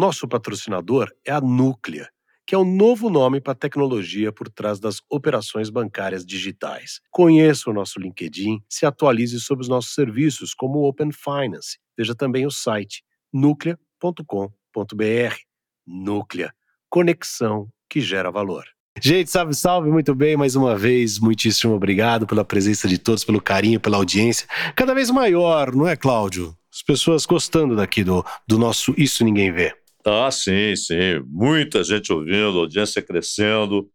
nosso patrocinador é a Núclea, que é o novo nome para a tecnologia por trás das operações bancárias digitais. Conheça o nosso LinkedIn, se atualize sobre os nossos serviços, como o Open Finance. Veja também o site núclea.com.br. Núclea, conexão que gera valor. Gente, salve, salve, muito bem, mais uma vez, muitíssimo obrigado pela presença de todos, pelo carinho, pela audiência, cada vez maior, não é, Cláudio? As pessoas gostando daqui do, do nosso Isso Ninguém Vê. Ah, sim, sim. Muita gente ouvindo, audiência crescendo.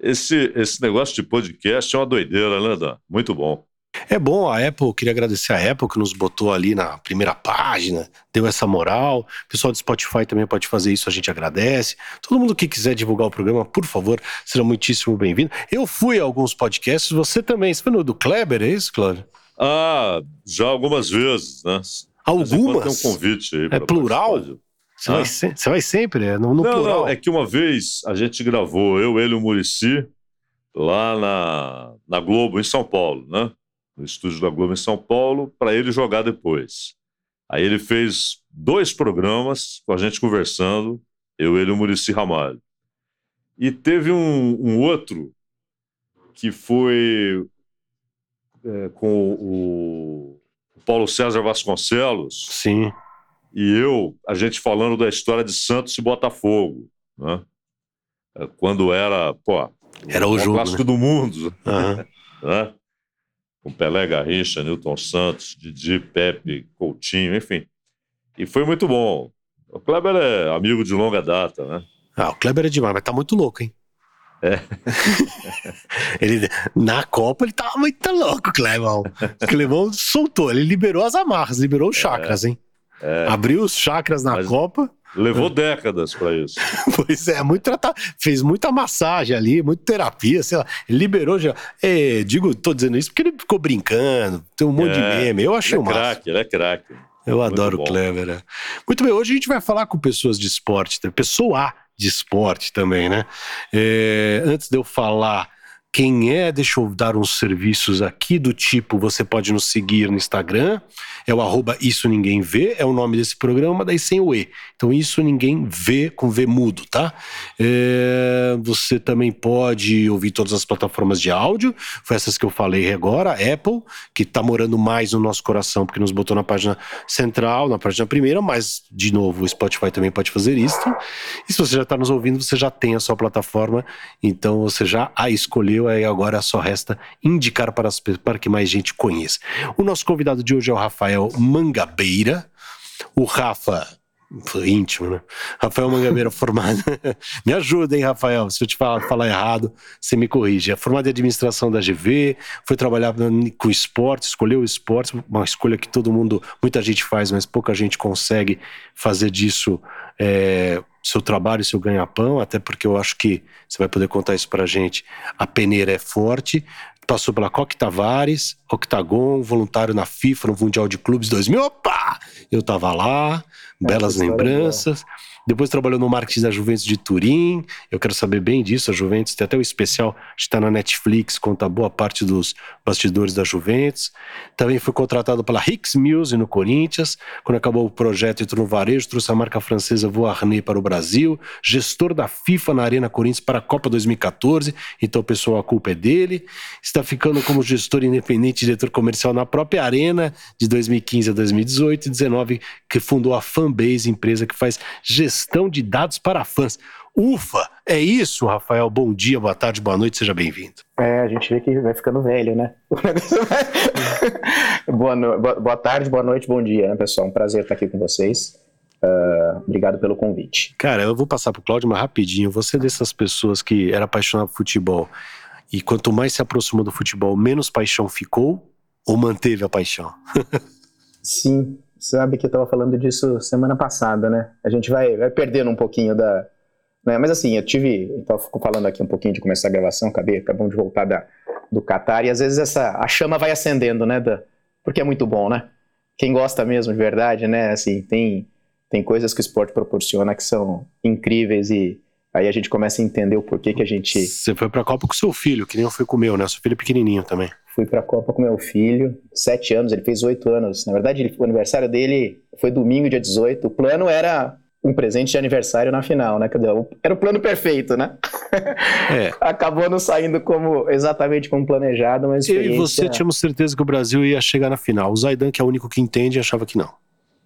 Esse, esse negócio de podcast é uma doideira, né, Dan? Muito bom. É bom, a Apple, queria agradecer a Apple que nos botou ali na primeira página, deu essa moral. O pessoal do Spotify também pode fazer isso, a gente agradece. Todo mundo que quiser divulgar o programa, por favor, será muitíssimo bem-vindo. Eu fui a alguns podcasts, você também. Você foi no do Kleber, é isso, Cláudio? Ah, já algumas vezes, né? Algumas? Tem um convite aí. É plural? Você, vai, se, você vai sempre, é no, no não, plural. Não, é que uma vez a gente gravou, eu, ele e o Murici, lá na, na Globo, em São Paulo, né? No estúdio da Globo em São Paulo, para ele jogar depois. Aí ele fez dois programas com a gente conversando, eu, ele e o Murici Ramalho. E teve um, um outro que foi é, com o Paulo César Vasconcelos. Sim e eu, a gente falando da história de Santos e Botafogo, né? É, quando era, pô, era o, o jogo, clássico né? do mundo, uhum. né? Com Pelé Garrincha, Newton Santos, Didi, Pepe, Coutinho, enfim. E foi muito bom. O Kleber é amigo de longa data, né? Ah, o Kleber é demais, mas tá muito louco, hein? É. ele, na Copa ele tava muito louco, Clevão. O Clevão soltou, ele liberou as amarras, liberou os é. chakras, hein? É. Abriu os chakras na Mas Copa. Levou décadas para isso. pois é, muito tratado, fez muita massagem ali, muita terapia, sei lá. Ele liberou já. É, digo, tô dizendo isso porque ele ficou brincando, tem um monte é, de meme. Eu achei ele é craque, ele é craque. Eu muito adoro o Clever. É. Muito bem, hoje a gente vai falar com pessoas de esporte, pessoa de esporte também, né? É, antes de eu falar quem é, deixa eu dar uns serviços aqui do tipo, você pode nos seguir no Instagram, é o arroba Isso Ninguém Vê, é o nome desse programa, daí sem o E. Então, Isso Ninguém Vê com V mudo, tá? É, você também pode ouvir todas as plataformas de áudio, foi essas que eu falei agora, Apple, que tá morando mais no nosso coração, porque nos botou na página central, na página primeira, mas, de novo, o Spotify também pode fazer isso. E se você já está nos ouvindo, você já tem a sua plataforma, então você já a escolheu, aí agora só resta indicar para, as, para que mais gente conheça. O nosso convidado de hoje é o Rafael Mangabeira. O Rafa, íntimo, né? Rafael Mangabeira formado. me ajuda, hein, Rafael? Se eu te falar, falar errado, você me corrige. É formado em administração da GV, foi trabalhar com esporte, escolheu o esporte, uma escolha que todo mundo, muita gente faz, mas pouca gente consegue fazer disso. É, seu trabalho, seu ganha-pão, até porque eu acho que você vai poder contar isso pra gente. A peneira é forte, passou pela Coque Tavares, Octagon, voluntário na FIFA, no Mundial de Clubes 2000. Opa! Eu tava lá, belas lembranças. Depois trabalhou no marketing da Juventus de Turim. Eu quero saber bem disso. A Juventus tem até o especial, está na Netflix, conta boa parte dos bastidores da Juventus. Também foi contratado pela Hicks Mills no Corinthians. Quando acabou o projeto, entrou no varejo, trouxe a marca francesa Voarnet para o Brasil. Gestor da FIFA na Arena Corinthians para a Copa 2014. Então, pessoal, a culpa é dele. Está ficando como gestor independente, diretor comercial na própria Arena de 2015 a 2018 e 19, que fundou a Fanbase, empresa que faz gestão gestão de dados para fãs. Ufa! É isso, Rafael. Bom dia, boa tarde, boa noite, seja bem-vindo. É, a gente vê que vai ficando velho, né? boa, no... boa tarde, boa noite, bom dia, né, pessoal? Um prazer estar aqui com vocês. Uh, obrigado pelo convite. Cara, eu vou passar para o Cláudio, mas rapidinho. Você é dessas pessoas que era apaixonado por futebol e quanto mais se aproximou do futebol, menos paixão ficou ou manteve a paixão? Sim, sabe que eu estava falando disso semana passada, né? A gente vai, vai perdendo um pouquinho da. Né? Mas assim, eu tive. Eu tava falando aqui um pouquinho de começar a gravação, acabei, acabamos de voltar da, do Qatar, e às vezes essa, a chama vai acendendo, né? Da, porque é muito bom, né? Quem gosta mesmo de verdade, né? Assim, tem, tem coisas que o esporte proporciona que são incríveis e aí a gente começa a entender o porquê que a gente. Você foi pra Copa com seu filho, que nem eu fui com o meu, né? Seu filho é pequenininho também fui para a Copa com meu filho, sete anos, ele fez oito anos. Na verdade, ele, o aniversário dele foi domingo, dia 18. O plano era um presente de aniversário na final, né? Era o plano perfeito, né? É. Acabou não saindo como exatamente como planejado, mas eu e você tínhamos certeza que o Brasil ia chegar na final. O Zaidan, que é o único que entende, achava que não.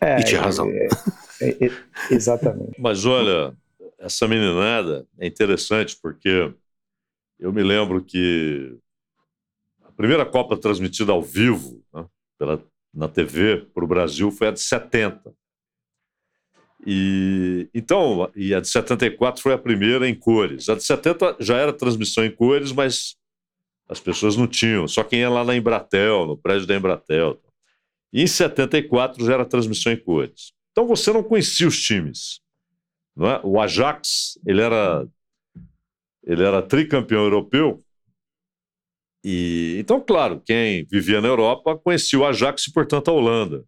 É, e tinha razão. É, é, é exatamente. mas olha, essa meninada é interessante porque eu me lembro que primeira Copa transmitida ao vivo né, pela, na TV para o Brasil foi a de 70. E então, e a de 74 foi a primeira em cores. A de 70 já era transmissão em cores, mas as pessoas não tinham, só quem ia lá na Embratel, no prédio da Embratel. E em 74 já era transmissão em cores. Então você não conhecia os times. Não é? O Ajax, ele era ele era tricampeão europeu. E então, claro, quem vivia na Europa conhecia o Ajax e, portanto, a Holanda.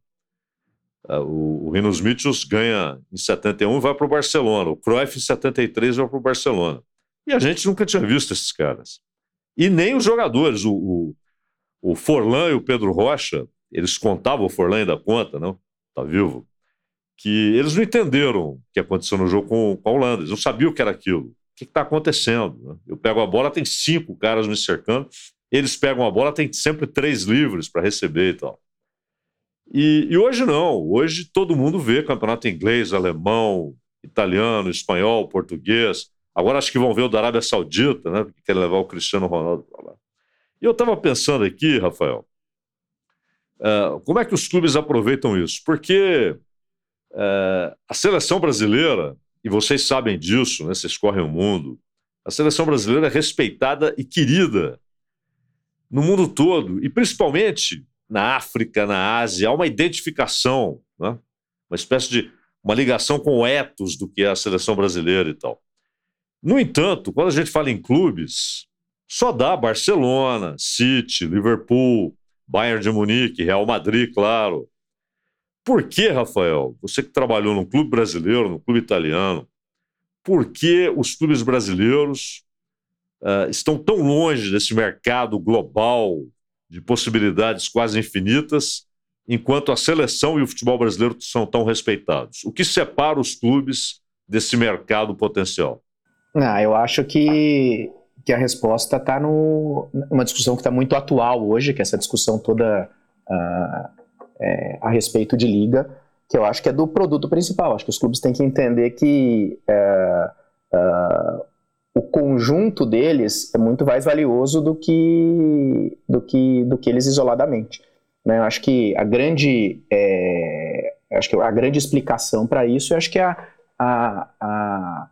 É, o, o Rinos Mitchell ganha em 71 e vai para o Barcelona. O Cruyff em 73 vai para o Barcelona. E a gente nunca tinha visto esses caras. E nem os jogadores. O, o, o Forlan e o Pedro Rocha, eles contavam, o Forlan ainda conta, não? Tá vivo? Que eles não entenderam o que aconteceu no jogo com, com a Holanda. Eles não sabiam o que era aquilo. O que está acontecendo? Né? Eu pego a bola, tem cinco caras me cercando. Eles pegam a bola, tem sempre três livres para receber e tal. E, e, hoje não, hoje todo mundo vê campeonato inglês, alemão, italiano, espanhol, português. Agora acho que vão ver o da Arábia Saudita, né? Porque querem levar o Cristiano Ronaldo para lá. E eu estava pensando aqui, Rafael, uh, como é que os clubes aproveitam isso? Porque uh, a seleção brasileira, e vocês sabem disso, né? Vocês correm o mundo, a seleção brasileira é respeitada e querida no mundo todo, e principalmente na África, na Ásia, há uma identificação, né? uma espécie de uma ligação com o ethos do que é a seleção brasileira e tal. No entanto, quando a gente fala em clubes, só dá Barcelona, City, Liverpool, Bayern de Munique, Real Madrid, claro. Por que, Rafael, você que trabalhou no clube brasileiro, no clube italiano, por que os clubes brasileiros uh, estão tão longe desse mercado global de possibilidades quase infinitas, enquanto a seleção e o futebol brasileiro são tão respeitados. O que separa os clubes desse mercado potencial? Ah, eu acho que, que a resposta está numa discussão que está muito atual hoje, que é essa discussão toda uh, é, a respeito de liga, que eu acho que é do produto principal. Acho que os clubes têm que entender que uh, o conjunto deles é muito mais valioso do que do que do que eles isoladamente. Né? Eu acho que a grande é, acho que a grande explicação para isso, eu acho que é a, a,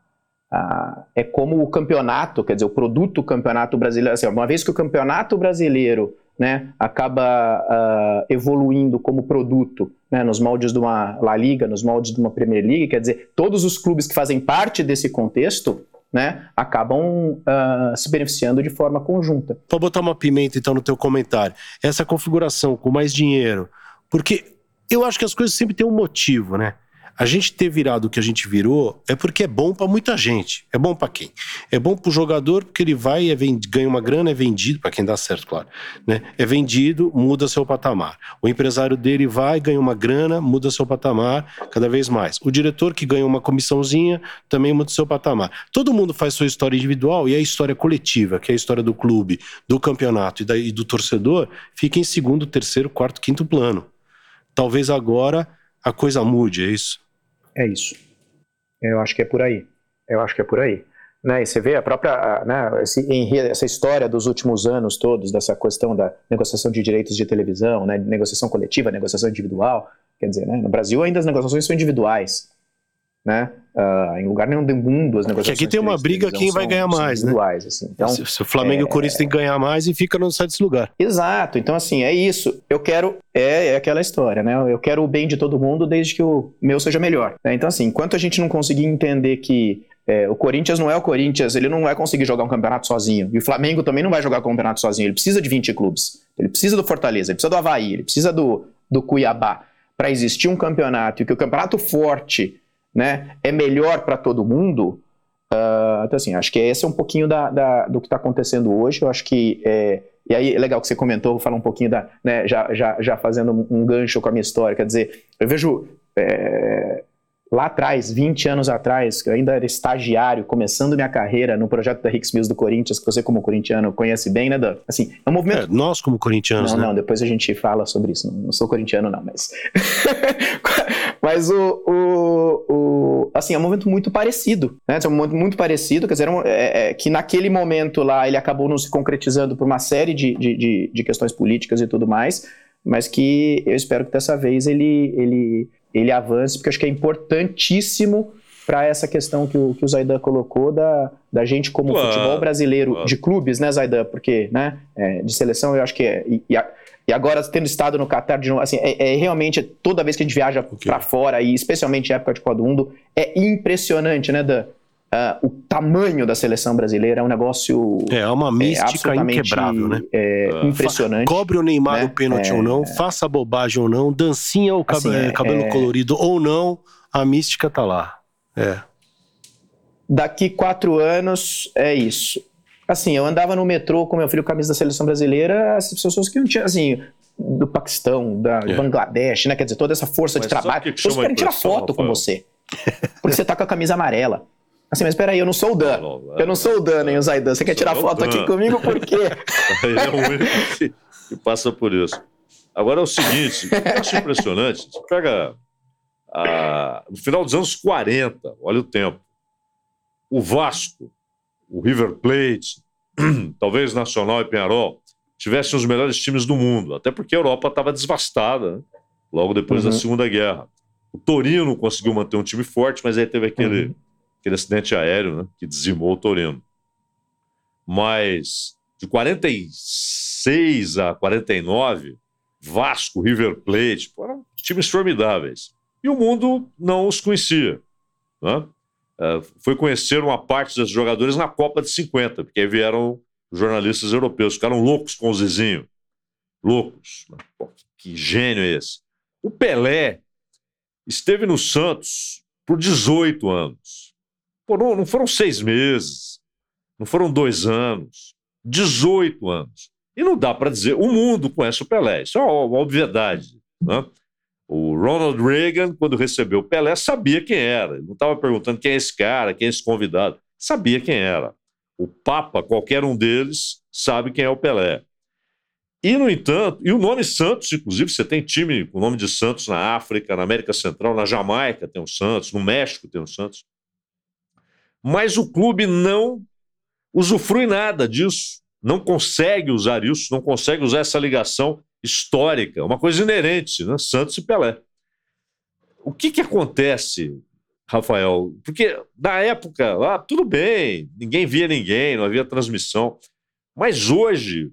a, é como o campeonato, quer dizer, o produto campeonato brasileiro, assim, uma vez que o campeonato brasileiro né, acaba uh, evoluindo como produto né, nos moldes de uma La Liga, nos moldes de uma Premier League, quer dizer, todos os clubes que fazem parte desse contexto né, acabam uh, se beneficiando de forma conjunta. Vou botar uma pimenta então no teu comentário. Essa configuração com mais dinheiro, porque eu acho que as coisas sempre têm um motivo, né? A gente ter virado o que a gente virou é porque é bom para muita gente. É bom para quem? É bom para o jogador porque ele vai é ganha uma grana, é vendido, para quem dá certo, claro. Né? É vendido, muda seu patamar. O empresário dele vai, ganha uma grana, muda seu patamar cada vez mais. O diretor que ganha uma comissãozinha também muda seu patamar. Todo mundo faz sua história individual e a história coletiva, que é a história do clube, do campeonato e, da... e do torcedor, fica em segundo, terceiro, quarto, quinto plano. Talvez agora a coisa mude, é isso? É isso. Eu acho que é por aí. Eu acho que é por aí. Né, e você vê a própria, né, esse, essa história dos últimos anos todos, dessa questão da negociação de direitos de televisão, né, negociação coletiva, negociação individual, quer dizer, né, no Brasil ainda as negociações são individuais, né, uh, em lugar nenhum do mundo as negociações... Que aqui tem uma briga quem vai ganhar mais, né? Assim. Então, se, se, o Flamengo é, e o Corinthians têm que ganhar mais e fica não sai desse lugar. Exato, então assim, é isso, eu quero, é, é aquela história, né, eu quero o bem de todo mundo desde que o meu seja melhor, né? então assim, enquanto a gente não conseguir entender que é, o Corinthians não é o Corinthians, ele não vai conseguir jogar um campeonato sozinho. E o Flamengo também não vai jogar um campeonato sozinho. Ele precisa de 20 clubes. Ele precisa do Fortaleza, ele precisa do Havaí, ele precisa do, do Cuiabá. Para existir um campeonato e que o campeonato forte né, é melhor para todo mundo. Uh, então, assim, acho que esse é um pouquinho da, da do que está acontecendo hoje. Eu acho que. É, e aí é legal que você comentou, vou falar um pouquinho da. Né, já, já, já fazendo um gancho com a minha história. Quer dizer, eu vejo. É, lá atrás, 20 anos atrás, que eu ainda era estagiário, começando minha carreira no projeto da Hicks Mills do Corinthians, que você como corintiano conhece bem, né, Dan? Assim, é um movimento... É, nós como corintianos, Não, né? não, depois a gente fala sobre isso. Não, não sou corintiano não, mas... mas o, o, o, Assim, é um movimento muito parecido, né? É um movimento muito parecido, quer dizer, é, é, que naquele momento lá ele acabou não se concretizando por uma série de, de, de, de questões políticas e tudo mais, mas que eu espero que dessa vez ele, ele ele avance, porque acho que é importantíssimo para essa questão que o, que o Zaidan colocou da, da gente como claro, futebol brasileiro claro. de clubes, né, Zaidan? Porque, né, é, de seleção eu acho que é. E, e agora tendo estado no Qatar de novo, assim, é, é realmente toda vez que a gente viaja okay. para fora e especialmente em época de Copa do Mundo, é impressionante, né, Dan? Uh, o tamanho da seleção brasileira é um negócio. É, uma mística é inquebrável, né? É, uh, impressionante. Cobre o Neymar né? o pênalti é, ou não, faça bobagem ou não, dancinha ou assim, é, cabelo é. colorido ou não, a mística tá lá. É. Daqui quatro anos é isso. Assim, eu andava no metrô com meu filho camisa da seleção brasileira, as pessoas que não tinham, assim, do Paquistão, da é. Bangladesh, né? Quer dizer, toda essa força Mas de trabalho. Que que todos querem tirar foto Rafael? com você. Porque você tá com a camisa amarela. Assim, mas peraí, eu não sou o Dan. Eu não sou o Dan, nem o Zaidan. Você quer tirar foto aqui comigo por quê? Ele é o único que, que, passa por isso. Agora é o seguinte, eu acho impressionante. Você pega a, no final dos anos 40, olha o tempo. O Vasco, o River Plate, talvez Nacional e Penharol, tivessem os melhores times do mundo. Até porque a Europa estava devastada, né? logo depois uhum. da Segunda Guerra. O Torino conseguiu manter um time forte, mas aí teve aquele. Uhum aquele acidente aéreo né, que dizimou o Torino. Mas de 46 a 49, Vasco, River Plate, eram times formidáveis. E o mundo não os conhecia. Né? É, foi conhecer uma parte dos jogadores na Copa de 50, porque aí vieram jornalistas europeus, ficaram loucos com o Zizinho. Loucos. Né? Pô, que gênio é esse? O Pelé esteve no Santos por 18 anos. Não, não foram seis meses, não foram dois anos, 18 anos. E não dá para dizer, o mundo conhece o Pelé, isso é uma obviedade. Né? O Ronald Reagan, quando recebeu o Pelé, sabia quem era. Ele não estava perguntando quem é esse cara, quem é esse convidado. Sabia quem era. O Papa, qualquer um deles, sabe quem é o Pelé. E, no entanto, e o nome Santos, inclusive, você tem time com o nome de Santos na África, na América Central, na Jamaica tem o Santos, no México tem o Santos mas o clube não usufrui nada disso, não consegue usar isso, não consegue usar essa ligação histórica, uma coisa inerente, né? Santos e Pelé. O que, que acontece, Rafael? Porque na época, ah, tudo bem, ninguém via ninguém, não havia transmissão, mas hoje,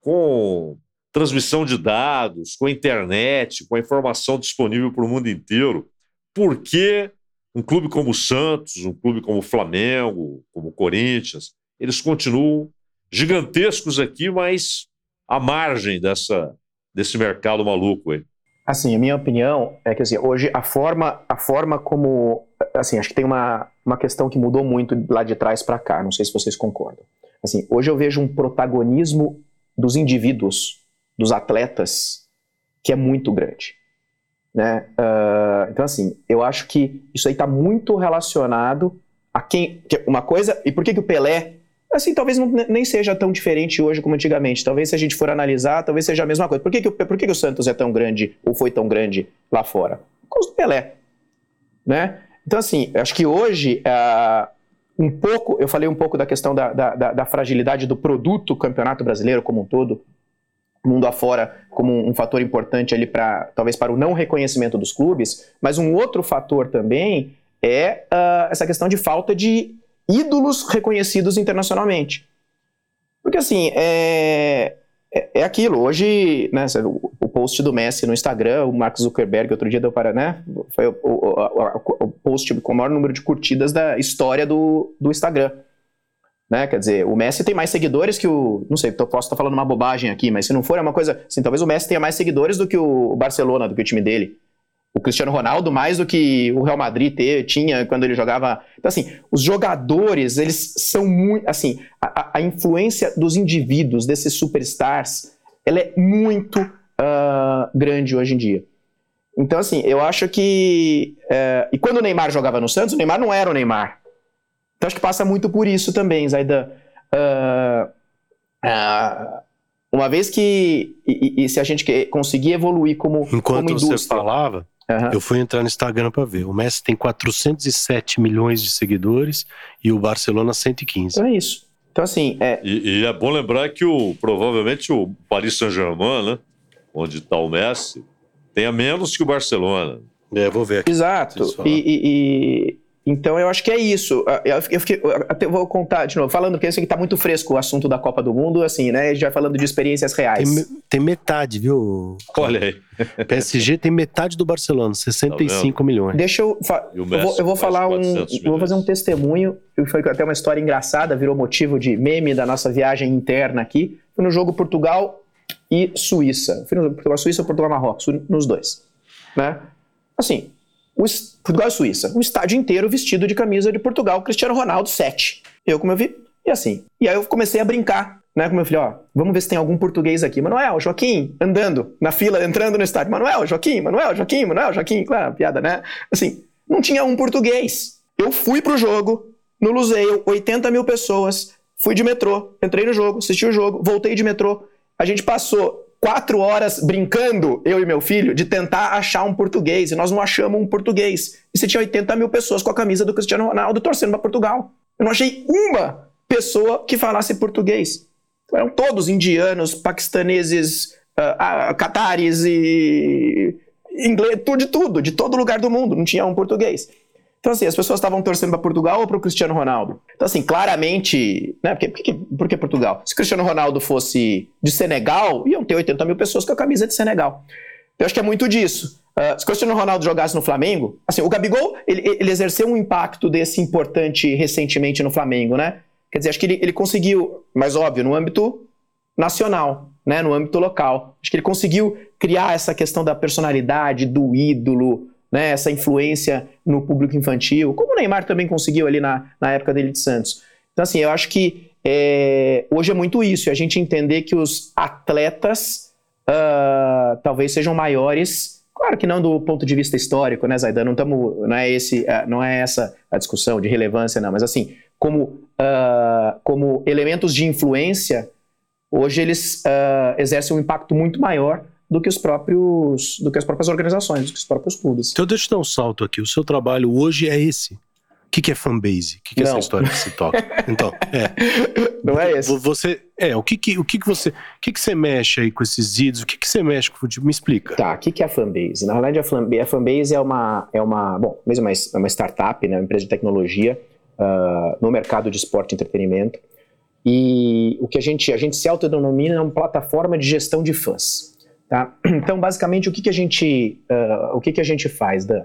com transmissão de dados, com a internet, com a informação disponível para o mundo inteiro, por que um clube como o Santos, um clube como o Flamengo, como o Corinthians, eles continuam gigantescos aqui, mas à margem dessa, desse mercado maluco aí. Assim, a minha opinião é que assim, hoje a forma, a forma como, assim, acho que tem uma, uma questão que mudou muito lá de trás para cá. Não sei se vocês concordam. Assim, hoje eu vejo um protagonismo dos indivíduos, dos atletas, que é muito grande. Né? Uh, então, assim, eu acho que isso aí está muito relacionado a quem. Que uma coisa. E por que, que o Pelé. Assim, talvez não, nem seja tão diferente hoje como antigamente. Talvez, se a gente for analisar, talvez seja a mesma coisa. Por que, que, por que, que o Santos é tão grande, ou foi tão grande lá fora? Por causa do Pelé. Né? Então, assim, acho que hoje. Uh, um pouco, eu falei um pouco da questão da, da, da fragilidade do produto campeonato brasileiro como um todo, mundo afora como um fator importante ali para talvez para o não reconhecimento dos clubes, mas um outro fator também é uh, essa questão de falta de ídolos reconhecidos internacionalmente. Porque assim, é, é, é aquilo, hoje, né, o, o, post do Messi no Instagram, o Mark Zuckerberg outro dia deu para, né, foi o, o, o post com o maior número de curtidas da história do, do Instagram. Né? Quer dizer, o Messi tem mais seguidores que o. Não sei, posso estar falando uma bobagem aqui, mas se não for, é uma coisa. Assim, talvez o Messi tenha mais seguidores do que o Barcelona, do que o time dele. O Cristiano Ronaldo, mais do que o Real Madrid ter, tinha quando ele jogava. Então, assim, os jogadores, eles são muito. Assim, a, a influência dos indivíduos, desses superstars, ela é muito uh, grande hoje em dia. Então, assim, eu acho que. É, e quando o Neymar jogava no Santos, o Neymar não era o Neymar. Então, acho que passa muito por isso também, Zaidan. Uh, uh, uma vez que. E, e, se a gente conseguir evoluir como, Enquanto como indústria. você falava, uhum. eu fui entrar no Instagram para ver. O Messi tem 407 milhões de seguidores e o Barcelona 115. Então é isso. Então, assim. É... E, e é bom lembrar que o, provavelmente o Paris Saint-Germain, né? Onde está o Messi, tenha menos que o Barcelona. É, vou ver aqui. Exato. E, e, então eu acho que é isso. Ah, eu, fiquei, eu até vou contar de novo, falando que isso aqui tá muito fresco o assunto da Copa do Mundo, assim, né? Já falando de experiências reais. Tem, tem metade, viu? Olha aí. PSG tem metade do Barcelona, 65 tá milhões. Deixa eu. eu vou, eu vou falar um. Eu vou fazer um testemunho. Foi até uma história engraçada, virou motivo de meme da nossa viagem interna aqui. Foi no jogo Portugal e Suíça. Fui no jogo Portugal-Suíça ou Portugal-Marrocos, nos dois. Né? Assim, o Portugal e Suíça, um estádio inteiro vestido de camisa de Portugal, Cristiano Ronaldo 7. Eu, como eu vi, e assim. E aí eu comecei a brincar, né, com meu filho, ó, vamos ver se tem algum português aqui. Manuel, Joaquim, andando na fila, entrando no estádio. Manuel, Joaquim, Manuel, Joaquim, Manuel, Joaquim. Claro, piada, né? Assim, não tinha um português. Eu fui pro jogo, no Luseio, 80 mil pessoas, fui de metrô, entrei no jogo, assisti o jogo, voltei de metrô. A gente passou quatro horas brincando, eu e meu filho, de tentar achar um português, e nós não achamos um português. E você tinha 80 mil pessoas com a camisa do Cristiano Ronaldo torcendo para Portugal. Eu não achei uma pessoa que falasse português. Eram todos indianos, paquistaneses, uh, uh, catares e inglês, de tudo, de todo lugar do mundo, não tinha um português. Então, assim, as pessoas estavam torcendo para Portugal ou para o Cristiano Ronaldo? Então, assim, claramente. Né, por, que, por que Portugal? Se o Cristiano Ronaldo fosse de Senegal, iam ter 80 mil pessoas com a camisa de Senegal. Eu acho que é muito disso. Uh, se o Cristiano Ronaldo jogasse no Flamengo, assim, o Gabigol, ele, ele, exerceu um impacto desse importante recentemente no Flamengo, né? Quer dizer, acho que ele, ele conseguiu, mais óbvio, no âmbito nacional, né, no âmbito local. Acho que ele conseguiu criar essa questão da personalidade, do ídolo, né, essa influência no público infantil, como o Neymar também conseguiu ali na, na época dele de Santos. Então, assim, eu acho que é, hoje é muito isso, é a gente entender que os atletas uh, talvez sejam maiores, claro que não do ponto de vista histórico, né, Zaidan? Não, tamo, não, é esse, uh, não é essa a discussão de relevância, não, mas assim, como, uh, como elementos de influência, hoje eles exercem um impacto muito maior do que os próprios, do que as próprias organizações, do que os próprios clubes. Então deixa eu dar um salto aqui. O seu trabalho hoje é esse. O que, que é fanbase? O que, que é essa história que se toca? Então, é. Não é esse. Você, é, o que que, o que que você, o que que você mexe aí com esses vídeos? O que que você mexe com o futebol? Me explica. Tá, o que que é a fanbase? Na verdade, a fanbase, a fanbase é uma, é uma, bom, mesmo uma, é uma startup, né, uma empresa de tecnologia uh, no mercado de esporte e entretenimento. E o que a gente, a gente se autodenomina é uma plataforma de gestão de fãs. Tá? Então, basicamente, o que, que a gente, uh, o que, que a gente faz, Dan?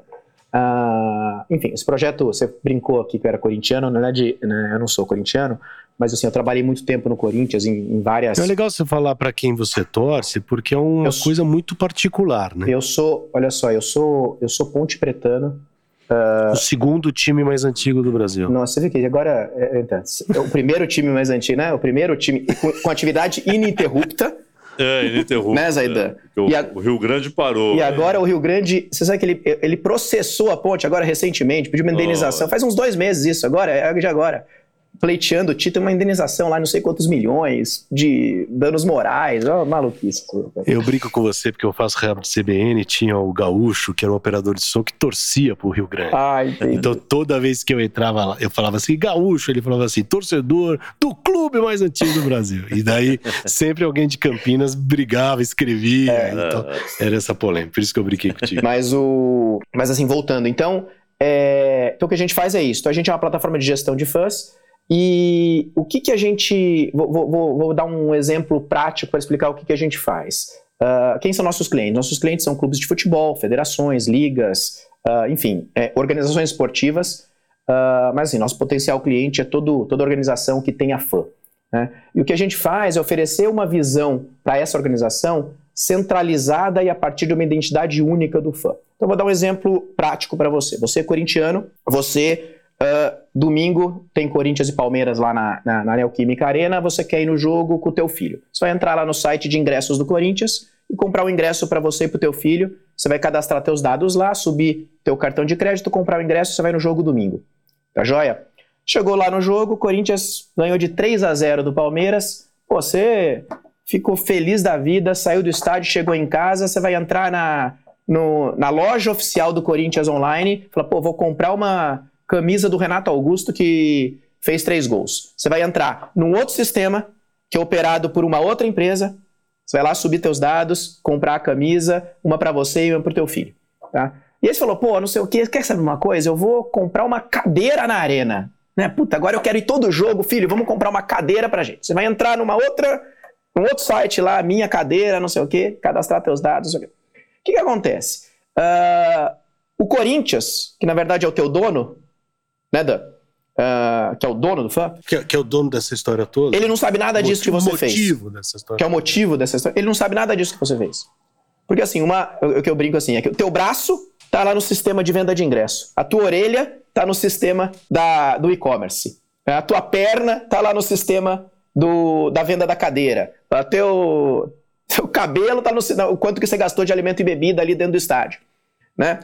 Uh, enfim, esse projeto, você brincou aqui que eu era corintiano, na verdade, né, eu não sou corintiano, mas assim, eu trabalhei muito tempo no Corinthians, em, em várias... É legal você falar para quem você torce, porque é uma eu coisa muito particular, né? Eu sou, olha só, eu sou, eu sou ponte pretano, Uh, o segundo time mais antigo do Brasil. Nossa, você vê que agora é, é, é, o primeiro time mais antigo, né? O primeiro time com, com atividade ininterrupta. É, ininterrupto. né, Zaidan? É, o, a... o, Rio Grande parou. E agora o Rio Grande, você sabe que ele, ele processou a ponte agora recentemente, pediu uma indenização. Oh. Faz uns dois meses isso, agora, é de agora pleiteando o título, uma indenização lá, não sei quantos milhões de danos morais, ó, oh, maluquice. Eu brinco com você porque eu faço rap de CBN, tinha o Gaúcho, que era um operador de som que torcia pro Rio Grande. Ah. Então toda vez que eu entrava lá, eu falava assim, Gaúcho, ele falava assim, torcedor do clube mais antigo do Brasil. E daí sempre alguém de Campinas brigava, escrevia, é, então era essa polêmica, por isso que eu brinquei contigo. Mas o... Mas assim, voltando, então... É... Então o que a gente faz é isso, então a gente é uma plataforma de gestão de fãs, e o que, que a gente. Vou, vou, vou dar um exemplo prático para explicar o que, que a gente faz. Uh, quem são nossos clientes? Nossos clientes são clubes de futebol, federações, ligas, uh, enfim, é, organizações esportivas. Uh, mas assim, nosso potencial cliente é todo, toda organização que tenha fã. Né? E o que a gente faz é oferecer uma visão para essa organização centralizada e a partir de uma identidade única do fã. Então, vou dar um exemplo prático para você. Você é corintiano, você Uh, domingo tem Corinthians e Palmeiras lá na, na, na Neoquímica Arena, você quer ir no jogo com o teu filho. Você vai entrar lá no site de ingressos do Corinthians e comprar o ingresso para você e para o teu filho. Você vai cadastrar teus dados lá, subir teu cartão de crédito, comprar o ingresso, você vai no jogo domingo. Tá joia? Chegou lá no jogo, o Corinthians ganhou de 3 a 0 do Palmeiras. Pô, você ficou feliz da vida, saiu do estádio, chegou em casa, você vai entrar na, no, na loja oficial do Corinthians online, fala, pô, vou comprar uma camisa do Renato Augusto que fez três gols. Você vai entrar num outro sistema, que é operado por uma outra empresa, você vai lá subir teus dados, comprar a camisa, uma para você e uma para o teu filho, tá? E aí você falou, pô, não sei o que, quer saber uma coisa? Eu vou comprar uma cadeira na arena. Né? Puta, agora eu quero ir todo jogo, filho, vamos comprar uma cadeira pra gente. Você vai entrar numa outra, num outro site lá, minha cadeira, não sei o quê, cadastrar teus dados, não sei o quê. O que, que acontece? Uh, o Corinthians, que na verdade é o teu dono, né, Dan? Uh, que é o dono do fã. Que, que, é o dono dessa história toda. Ele não sabe nada disso que você fez. motivo dessa história. Que é o motivo dessa história. Ele não sabe nada disso que você fez. Porque assim, uma, o que eu brinco assim, é que o teu braço tá lá no sistema de venda de ingresso. A tua orelha tá no sistema da, do e-commerce. A tua perna tá lá no sistema do, da venda da cadeira. O teu, teu cabelo tá no o quanto que você gastou de alimento e bebida ali dentro do estádio, né?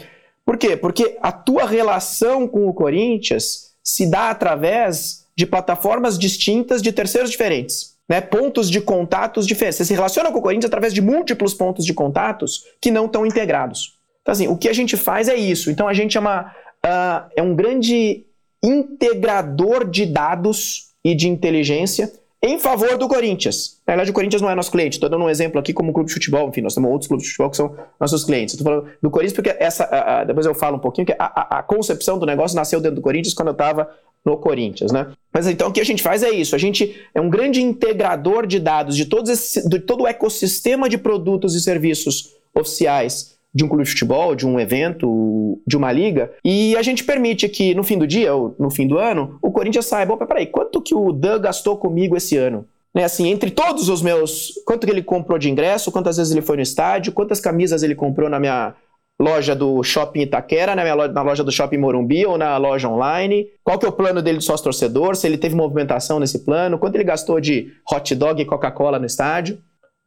Por quê? Porque a tua relação com o Corinthians se dá através de plataformas distintas de terceiros diferentes. Né, pontos de contatos diferentes. Você se relaciona com o Corinthians através de múltiplos pontos de contatos que não estão integrados. Então, assim, o que a gente faz é isso. Então, a gente é, uma, uh, é um grande integrador de dados e de inteligência em favor do Corinthians. Na verdade, o Corinthians não é nosso cliente. Estou dando um exemplo aqui como clube de futebol. Enfim, nós temos outros clubes de futebol que são nossos clientes. Estou falando do Corinthians porque essa, uh, uh, depois eu falo um pouquinho que a, a, a, concepção do negócio nasceu dentro do Corinthians quando eu estava no Corinthians, né? Mas então o que a gente faz é isso. A gente é um grande integrador de dados de, todos esse, de todo o ecossistema de produtos e serviços oficiais de um clube de futebol, de um evento, de uma liga, e a gente permite que no fim do dia, ou no fim do ano, o Corinthians saiba, opa, peraí, quanto que o Dan gastou comigo esse ano? Né, assim, entre todos os meus, quanto que ele comprou de ingresso, quantas vezes ele foi no estádio, quantas camisas ele comprou na minha loja do Shopping Itaquera, na, minha loja, na loja do Shopping Morumbi ou na loja online, qual que é o plano dele de sócio torcedor, se ele teve movimentação nesse plano, quanto ele gastou de hot dog e Coca-Cola no estádio.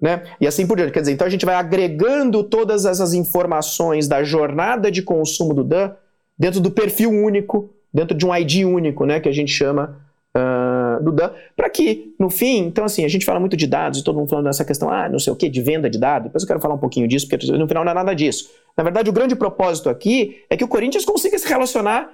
Né? E assim por diante. Quer dizer, então a gente vai agregando todas essas informações da jornada de consumo do Dan dentro do perfil único, dentro de um ID único, né? Que a gente chama uh, do Dan, para que, no fim, então assim, a gente fala muito de dados e todo mundo falando dessa questão, ah, não sei o que, de venda de dados. Depois eu quero falar um pouquinho disso, porque no final não é nada disso. Na verdade, o grande propósito aqui é que o Corinthians consiga se relacionar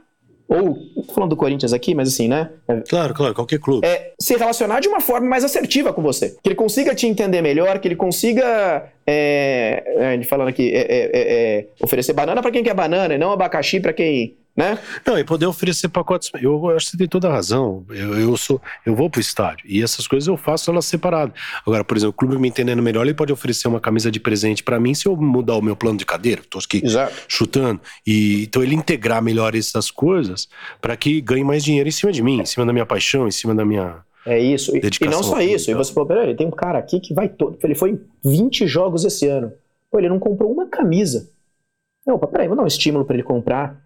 ou, falando do Corinthians aqui, mas assim, né? Claro, claro, qualquer clube. É, se relacionar de uma forma mais assertiva com você. Que ele consiga te entender melhor, que ele consiga, é, é, falando aqui, é, é, é, é oferecer banana para quem quer banana e não abacaxi para quem né? Não, e poder oferecer pacotes. Eu acho que você tem toda a razão. Eu, eu sou, eu vou pro estádio e essas coisas eu faço elas separadas. Agora, por exemplo, o clube me entendendo melhor, ele pode oferecer uma camisa de presente para mim se eu mudar o meu plano de cadeira. Tô aqui Exato. chutando. E então ele integrar melhor essas coisas para que ganhe mais dinheiro em cima de mim, em cima da minha paixão, em cima da minha é isso. E, e não só isso. E você falou, peraí, tem um cara aqui que vai todo. Ele foi em 20 jogos esse ano. Pô, ele não comprou uma camisa. Não, peraí, vou dar um estímulo para ele comprar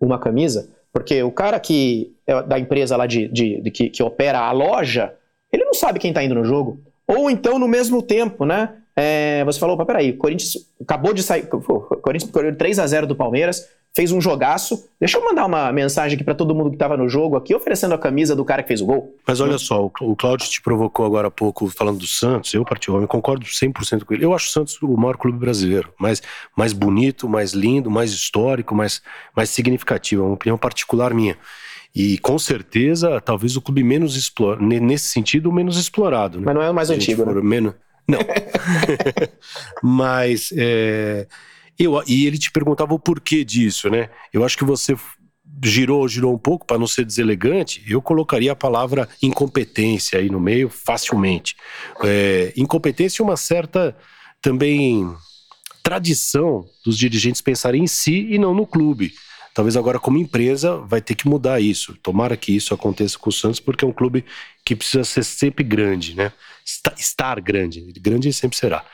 uma camisa, porque o cara que é da empresa lá de, de, de que, que, opera a loja, ele não sabe quem está indo no jogo. Ou então, no mesmo tempo, né? É, você falou, peraí, o Corinthians acabou de sair. O Corinthians 3 a 0 do Palmeiras fez um jogaço. Deixa eu mandar uma mensagem aqui para todo mundo que estava no jogo aqui, oferecendo a camisa do cara que fez o gol. Mas olha só, o Cláudio te provocou agora há pouco falando do Santos. Eu, particularmente, concordo 100% com ele. Eu acho o Santos o maior clube brasileiro. Mais, mais bonito, mais lindo, mais histórico, mais, mais significativo. É uma opinião particular minha. E com certeza, talvez o clube menos explorado, nesse sentido, menos explorado. Né? Mas não é o mais antigo, né? Menos... Não. Mas é, eu, e ele te perguntava o porquê disso, né? Eu acho que você girou, girou um pouco para não ser deselegante. Eu colocaria a palavra incompetência aí no meio facilmente. É, incompetência e uma certa também tradição dos dirigentes pensarem em si e não no clube. Talvez agora, como empresa, vai ter que mudar isso. Tomara que isso aconteça com o Santos, porque é um clube que precisa ser sempre grande, né? Estar grande. Grande sempre será.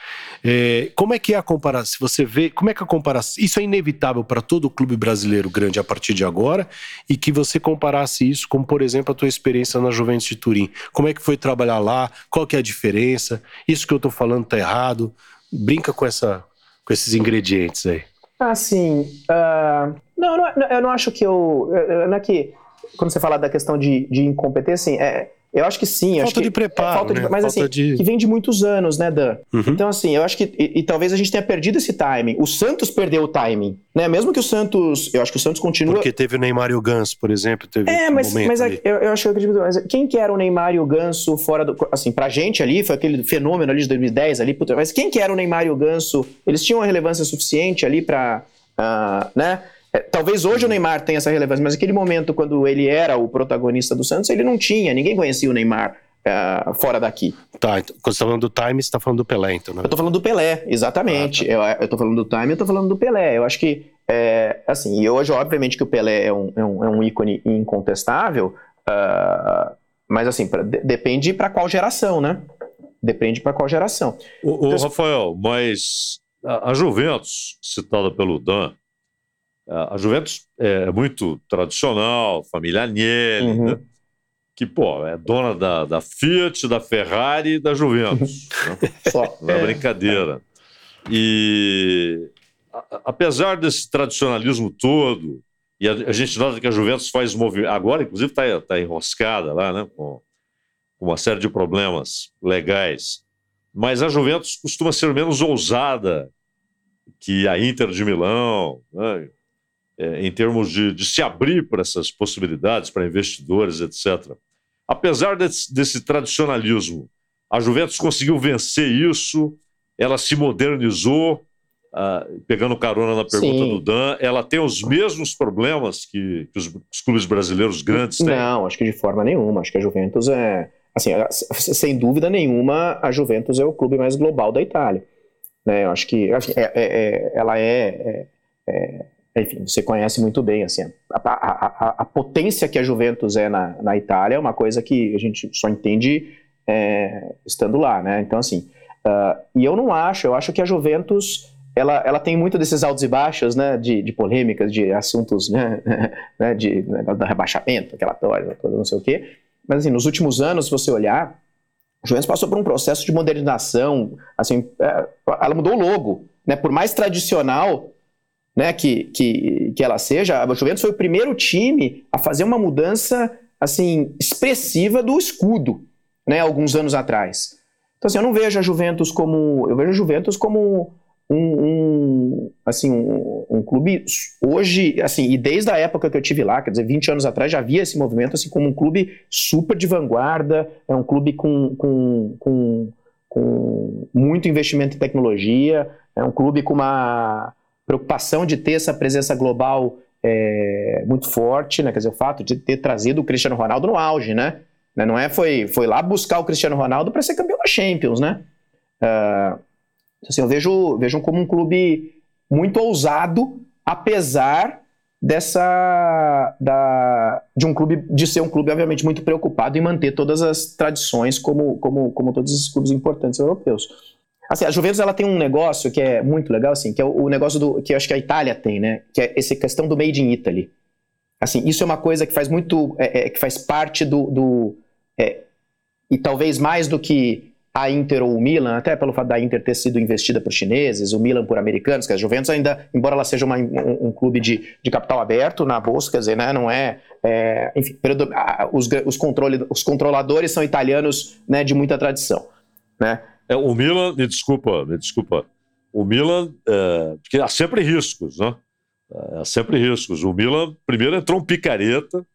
É, como é que é a comparação? Se você vê, como é que a comparação. Isso é inevitável para todo clube brasileiro grande a partir de agora, e que você comparasse isso com, por exemplo, a tua experiência na Juventus de Turim. Como é que foi trabalhar lá? Qual que é a diferença? Isso que eu estou falando está errado? brinca com, essa, com esses ingredientes aí. Assim, uh, não, não, eu não acho que eu. Não é que. Quando você fala da questão de, de incompetência, assim, é, eu acho que sim. Falta de preparo. É falta de, né? Mas falta assim, de... que vem de muitos anos, né, Dan? Uhum. Então, assim, eu acho que. E, e, talvez a gente tenha perdido esse timing. O Santos perdeu o timing. Né? Mesmo que o Santos. Eu acho que o Santos continua. Porque teve o Neymar e o Ganso, por exemplo. Teve é, mas, um mas é, eu, eu, acho que eu acredito. Mas quem que era o Neymar e o Ganso fora do. Assim, pra gente ali, foi aquele fenômeno ali de 2010 ali. Puta, mas quem que era o Neymar e o Ganso? Eles tinham uma relevância suficiente ali pra. Uh, né? É, talvez hoje o Neymar tenha essa relevância, mas naquele momento, quando ele era o protagonista do Santos, ele não tinha, ninguém conhecia o Neymar. Uh, fora daqui. Tá, então, quando você está falando do time, você está falando do Pelé, então, né? Eu estou falando do Pelé, exatamente. Ah, tá. Eu estou falando do time, eu estou falando do Pelé. Eu acho que, é, assim, e hoje, obviamente, que o Pelé é um, é um, é um ícone incontestável, uh, mas, assim, pra, de, depende para qual geração, né? Depende para qual geração. O, então, Rafael, mas a, a Juventus, citada pelo Dan, a Juventus é muito tradicional, família Agnelli, uhum. né? que, pô, é dona da, da Fiat, da Ferrari e da Juventus. né? Só. Não é brincadeira. E a, apesar desse tradicionalismo todo, e a, a, gente nota que a Juventus faz movimento. Agora, inclusive, está tá enroscada lá, né? Com, com uma série de problemas legais. Mas a Juventus costuma ser menos ousada que a Inter de Milão, né? É, em termos de, de se abrir para essas possibilidades, para investidores, etc. Apesar desse, desse tradicionalismo, a Juventus conseguiu vencer isso, ela se modernizou, Uh, pegando carona na pergunta Sim. do Dan, ela tem os mesmos problemas que, que os, os, clubes brasileiros grandes têm? Não, acho que de forma nenhuma. Acho que a Juventus é. Assim, sem dúvida nenhuma, a Juventus é o clube mais global da Itália. Né? Eu acho que é, é, é, ela é, é, é enfim, você conhece muito bem, assim, a, a, a, a, potência que a Juventus é na, na Itália é uma coisa que a gente só entende é, estando lá, né? Então, assim, uh, e eu não acho, eu acho que a Juventus, ela, ela tem muito desses altos e baixos, né, de, de polêmicas, de assuntos, né, né? De, né, do rebaixamento, aquela coisa, não sei o quê, mas, assim, nos últimos anos, se você olhar, a Juventus passou por um processo de modernização, assim, é, ela mudou o logo, né, por mais tradicional né, que, que, que ela seja, a Juventus foi o primeiro time a fazer uma mudança assim expressiva do escudo, né, alguns anos atrás. Então assim, eu não vejo a Juventus como, eu vejo a Juventus como um, um assim um, um, clube hoje, assim, e desde a época que eu tive lá, quer dizer, 20 anos atrás já havia esse movimento assim como um clube super de vanguarda, é um clube com, com, com, com muito investimento em tecnologia, é um clube com uma preocupação de ter essa presença global é, muito forte, né? Quer dizer, o fato de ter trazido o Cristiano Ronaldo no auge, né? né não é foi, foi lá buscar o Cristiano Ronaldo para ser campeão da Champions, né? Uh, assim, eu vejo, vejo como um clube muito ousado, apesar dessa da, de um clube de ser um clube obviamente muito preocupado em manter todas as tradições como como como todos os clubes importantes europeus. Assim, a Juventus ela tem um negócio que é muito legal, assim, que é o, negócio do que eu acho que a Itália tem, né? Que é essa questão do made in Italy. Assim, isso é uma coisa que faz muito, é, é, que faz parte do, do é, e talvez mais do que a Inter ou o Milan, até pelo fato da Inter ter sido investida por chineses, o Milan por americanos, que a Juventus ainda, embora ela seja uma, um, um, clube de, de capital aberto na bolsa, quer dizer, né, não é, é enfim, os, os, controle, os controladores são italianos, né, de muita tradição, né? É, o Milan, me desculpa, me desculpa. O Milan, é, porque há sempre riscos, né? Há sempre riscos. O Milan, primeiro entrou um picareta,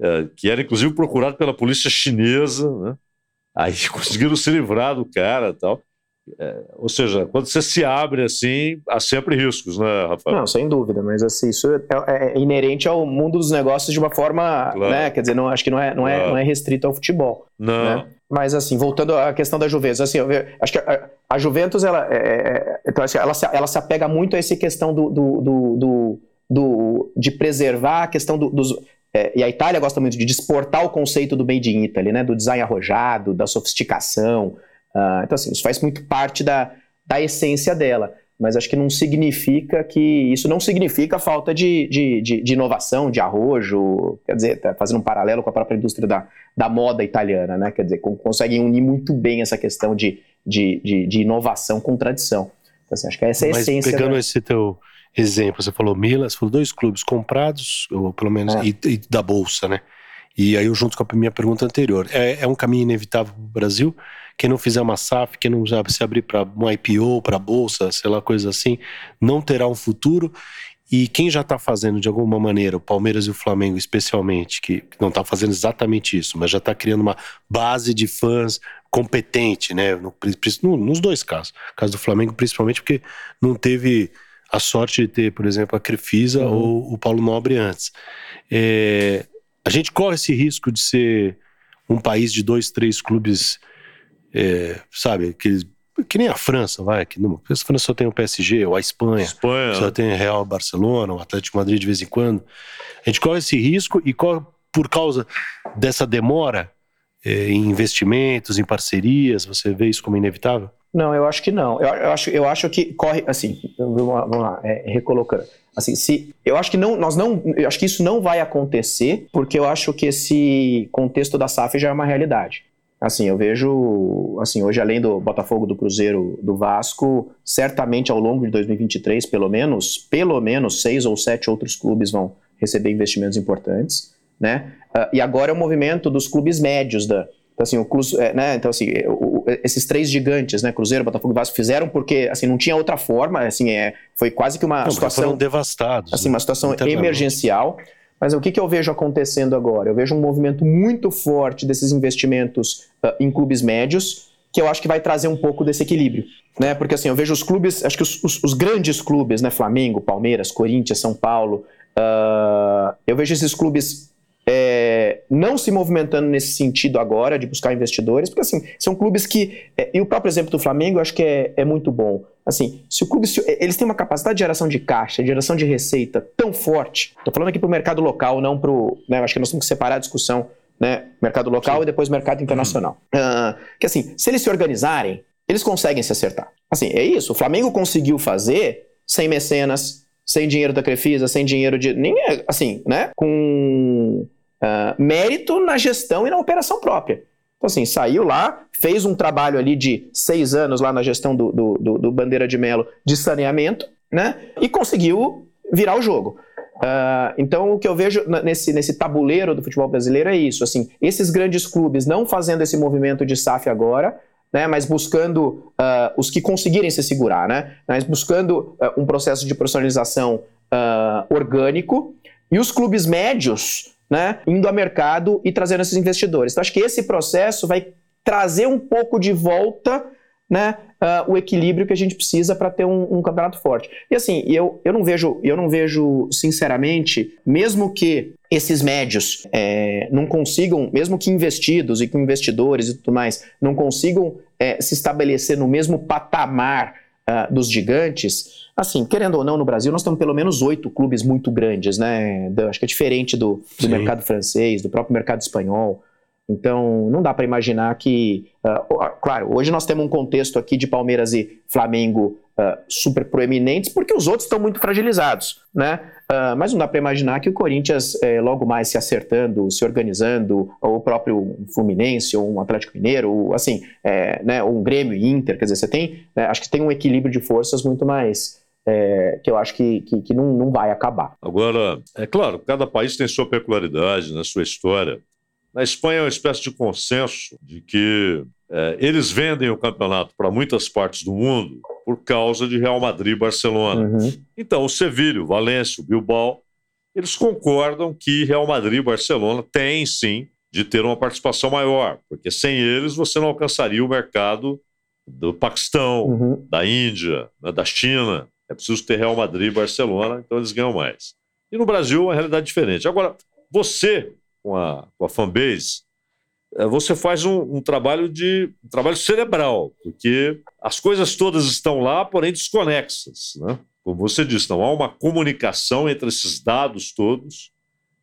é, que era inclusive procurado pela polícia chinesa, né? Aí conseguiram se livrar do cara e tal. É, ou seja, quando você se abre assim, há sempre riscos, né, Rafael? Não, sem dúvida, mas assim, isso é, é, é inerente ao mundo dos negócios de uma forma, claro. né? Quer dizer, não, acho que não é, não, é, não é restrito ao futebol. Não. Né? Mas assim, voltando à questão da Juventus, assim, acho que a, a Juventus ela, é, é então, assim, ela, se, ela se apega muito a essa questão do, do, do, do, de preservar a questão do, dos. É, e a Itália gosta muito de exportar o conceito do made in Italy, né, do design arrojado, da sofisticação. Uh, então, assim, isso faz muito parte da, da essência dela mas acho que não significa que. Isso não significa falta de, de, de, de inovação, de arrojo, quer dizer, tá fazendo um paralelo com a própria indústria da, da moda italiana, né? Quer dizer, conseguem unir muito bem essa questão de, de, de, de inovação com tradição. Então, assim, acho que essa é a Mas essência. pegando da... esse teu exemplo, você falou Milan, você falou dois clubes comprados, ou pelo menos, É. e, e da Bolsa, né? E aí eu junto com a minha pergunta anterior. É, é um caminho inevitável para o Brasil? Quem não fizer uma SAF, quem não sabe se abrir para um IPO, para Bolsa, sei lá, coisa assim, não terá um futuro. E quem já está fazendo de alguma maneira, o Palmeiras e o Flamengo especialmente, que não está fazendo exatamente isso, mas já está criando uma base de fãs competente, né? No- no- nos dois casos. No caso do Flamengo, principalmente porque não teve a sorte de ter, por exemplo, a Crefisa Uhum. ou o Paulo Nobre antes. É, a gente corre esse risco de ser um país de dois, três clubes, é, sabe, que, que nem a França, vai, que não, a França só tem o PSG, ou a Espanha, Espanha. só tem Real Barcelona, o Atlético Madrid de vez em quando. A gente corre esse risco e corre por causa dessa demora é, em investimentos, em parcerias, você vê isso como inevitável? Não, eu acho que não. Eu, eu acho, eu acho que corre assim. Vamos lá, vamos lá é, recolocando. Assim, se eu acho que não, nós não, eu acho que isso não vai acontecer, porque eu acho que esse contexto da SAF já é uma realidade. Assim, eu vejo, assim, hoje além do Botafogo, do Cruzeiro, do Vasco, certamente ao longo de 2023, pelo menos, pelo menos seis ou sete outros clubes vão receber investimentos importantes, né? Ah, e agora é o movimento dos clubes médios da, então, assim, o Cruze- é, né, então, assim, o- esses três gigantes, né, Cruzeiro, Botafogo e Vasco, fizeram porque, assim, não tinha outra forma, assim, é, foi quase que uma Não, situação foram devastados. assim, né? uma situação Internamente. emergencial. Mas o que, que eu vejo acontecendo agora? Eu vejo um movimento muito forte desses investimentos ah, em clubes médios, que eu acho que vai trazer um pouco desse equilíbrio. Né? Porque assim, eu vejo os clubes, acho que os, os- os grandes clubes, né? Flamengo, Palmeiras, Corinthians, São Paulo, ah, eu vejo esses clubes é, não se movimentando nesse sentido agora de buscar investidores, porque assim, são clubes que. é, e o próprio exemplo do Flamengo eu acho que é, é muito bom. Assim, se o clube. se- eles têm uma capacidade de geração de caixa, de geração de receita tão forte. Estou falando aqui para o mercado local, não para o. Né, acho que nós temos que separar a discussão, né? Mercado local e depois mercado internacional. Ah, que assim, se eles se organizarem, eles conseguem se acertar. Assim, é isso. O Flamengo conseguiu fazer sem mecenas, sem dinheiro da Crefisa, sem dinheiro de. Nem é, assim, né? Com ah, mérito na gestão e na operação própria. Então, assim, saiu lá, fez um trabalho ali de seis anos lá na gestão do, do, do- Bandeira de Melo de saneamento, né? E conseguiu virar o jogo. Ah, então, o que eu vejo nesse, nesse tabuleiro do futebol brasileiro é isso, assim, esses grandes clubes não fazendo esse movimento de SAF agora, né, mas buscando ah, os que conseguirem se segurar, né, mas buscando ah, um processo de profissionalização ah, orgânico, e os clubes médios, né, indo a mercado e trazendo esses investidores. Então, acho que esse processo vai trazer um pouco de volta, né, ah, o equilíbrio que a gente precisa para ter um, um campeonato forte. E assim, eu, eu não vejo, eu não vejo, sinceramente, mesmo que esses médios é, não consigam, mesmo que investidos e com investidores e tudo mais, não consigam é, se estabelecer no mesmo patamar ah, dos gigantes, assim, querendo ou não, no Brasil nós temos pelo menos oito clubes muito grandes, né? Acho que é diferente do, do mercado francês, do próprio mercado espanhol. Então, não dá para imaginar que. ah, claro, hoje nós temos um contexto aqui de Palmeiras e Flamengo ah, super proeminentes, porque os outros estão muito fragilizados, né? Ah, mas não dá para imaginar que o Corinthians, eh, logo mais se acertando, se organizando, ou o próprio Fluminense, ou um Atlético Mineiro, ou, assim, eh, né, ou um Grêmio Inter, quer dizer, você tem. né, acho que tem um equilíbrio de forças muito mais. Eh, que eu acho que, que, que não, não vai acabar. Agora, é claro, cada país tem sua peculiaridade, na sua história. Na Espanha é uma espécie de consenso de que é, eles vendem o campeonato para muitas partes do mundo por causa de Real Madrid e Barcelona. Uhum. Então, o Sevilha, o Valência, o Bilbao, eles concordam que Real Madrid e Barcelona têm sim de ter uma participação maior, porque sem eles você não alcançaria o mercado do Paquistão, Uhum. da Índia, né, da China. É preciso ter Real Madrid e Barcelona, então eles ganham mais. E no Brasil é uma realidade diferente. Agora, você, com a, com a fanbase, eh, você faz um, um trabalho de um trabalho cerebral, porque as coisas todas estão lá, porém desconexas. Né? Como você disse, não há uma comunicação entre esses dados todos.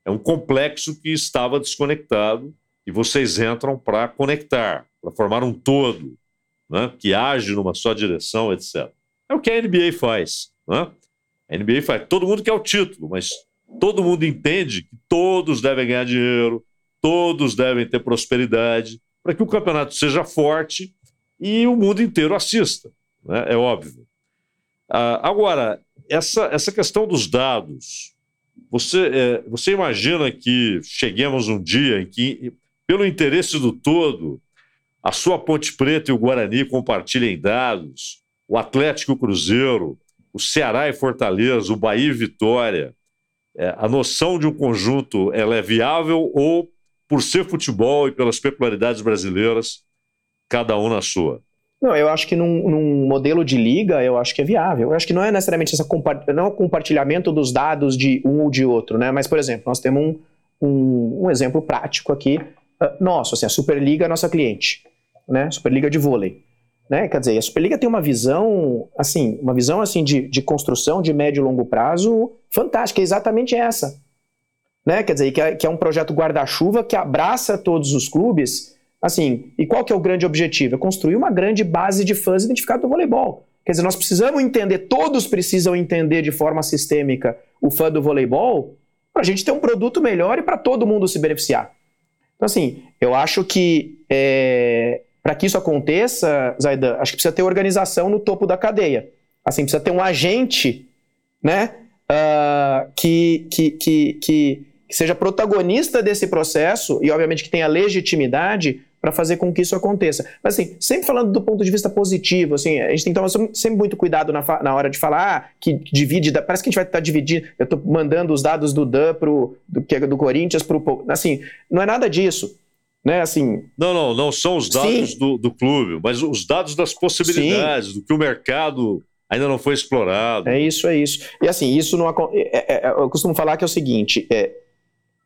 É um complexo que estava desconectado e vocês entram para conectar, para formar um todo né, que age numa só direção, etc. É o que a NBA faz. Né? A NBA faz. Todo mundo quer o título, mas todo mundo entende que todos devem ganhar dinheiro, todos devem ter prosperidade, para que o campeonato seja forte e o mundo inteiro assista, né? é óbvio. Ah, agora, essa, essa questão dos dados, você, é, você imagina que cheguemos um dia em que, pelo interesse do todo, a sua Ponte Preta e o Guarani compartilhem dados, o Atlético e o Cruzeiro, o Ceará e Fortaleza, o Bahia e Vitória, é, a noção de um conjunto ela é viável ou, por ser futebol e pelas peculiaridades brasileiras, cada um na sua? Não, eu acho que num, num, modelo de liga, eu acho que é viável. Eu acho que não é necessariamente essa não é o compartilhamento dos dados de um ou de outro, né? Mas, por exemplo, nós temos um, um, um exemplo prático aqui uh, nosso, assim, a Superliga é nossa cliente, né? Superliga de vôlei. Né? Quer dizer, a Superliga tem uma visão, assim, uma visão assim de, de construção de médio e longo prazo fantástica, é exatamente essa. Né? Quer dizer, que é, que é um projeto guarda-chuva que abraça todos os clubes, assim, e qual que é o grande objetivo? É construir uma grande base de fãs identificados do voleibol. Quer dizer, nós precisamos entender, todos precisam entender de forma sistêmica o fã do voleibol para a gente ter um produto melhor e para todo mundo se beneficiar. Então, assim, eu acho que é, para que isso aconteça, Zaidan, acho que precisa ter organização no topo da cadeia. Assim, precisa ter um agente, né, uh, que, que, que, que, seja protagonista desse processo e, obviamente, que tenha legitimidade para fazer com que isso aconteça. Mas, assim, sempre falando do ponto de vista positivo, assim, a gente tem que tomar sempre muito cuidado na, na hora de falar ah, que divide, parece que a gente vai estar tá dividindo, eu estou mandando os dados do Dan pro, do, é do Corinthians para o... Assim, não é nada disso né? Assim. Não, não, não são os dados do, do, clube, mas os dados das possibilidades, Sim. do que o mercado ainda não foi explorado. É isso, é isso. E assim, isso não é, é, é, eu costumo falar que é o seguinte: é,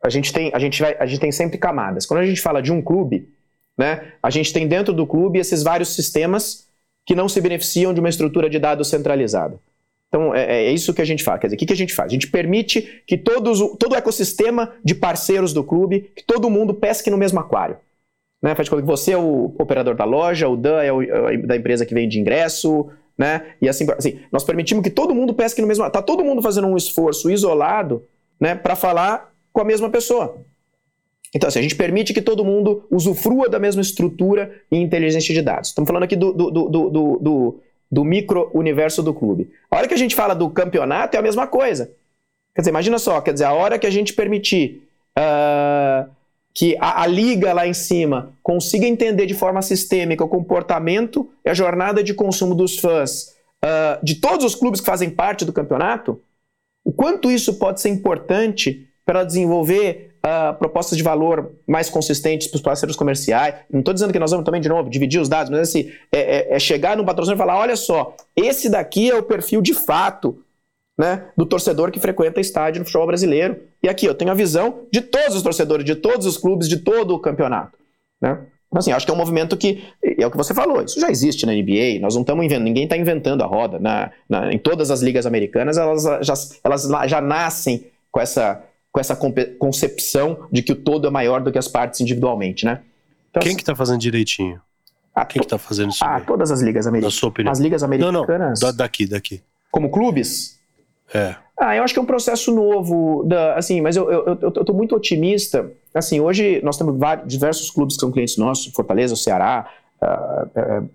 a gente tem, a gente vai, a gente tem sempre camadas. Quando a gente fala de um clube, né? A gente tem dentro do clube esses vários sistemas que não se beneficiam de uma estrutura de dados centralizada. Então, é, é, isso que a gente faz. Quer dizer, o que, que a gente faz? A gente permite que todos, todo o ecossistema de parceiros do clube, que todo mundo pesque no mesmo aquário. Né? Faz de conta que você é o operador da loja, o Dan é o é da empresa que vende ingresso, né? E assim, assim, nós permitimos que todo mundo pesque no mesmo. Tá todo mundo fazendo um esforço isolado, né, para falar com a mesma pessoa. Então, assim, a gente permite que todo mundo usufrua da mesma estrutura e inteligência de dados. Estamos falando aqui do, do, do, do, do micro-universo do clube. A hora que a gente fala do campeonato é a mesma coisa. Quer dizer, imagina só, quer dizer, a hora que a gente permitir uh, que a, a, liga lá em cima consiga entender de forma sistêmica o comportamento e a jornada de consumo dos fãs uh, de todos os clubes que fazem parte do campeonato, o quanto isso pode ser importante para desenvolver uh, propostas de valor mais consistentes para os parceiros comerciais. Não estou dizendo que nós vamos também, de novo, dividir os dados, mas assim, é, é, é chegar no patrocínio e falar: olha só, esse daqui é o perfil de fato né, do torcedor que frequenta estádio no futebol brasileiro. E aqui eu tenho a visão de todos os torcedores, de todos os clubes, de todo o campeonato. Né? Então, assim, acho que é um movimento que, é o que você falou, isso já existe na NBA, nós não estamos inventando, ninguém está inventando a roda. Na, na, em todas as ligas americanas, elas já, elas já nascem com essa, com essa concepção de que o todo é maior do que as partes individualmente, né? Então, Quem que está fazendo direitinho? Ah, Quem que está fazendo isso? Ah, bem? todas as ligas americanas. Na sua opinião? As ligas americanas. Não, não, daqui, daqui. Como clubes? É. Ah, eu acho que é um processo novo, da, assim, mas eu, eu, eu, eu tô muito otimista. Assim, hoje nós temos vários, diversos clubes que são clientes nossos, Fortaleza, o Ceará, uh, uh,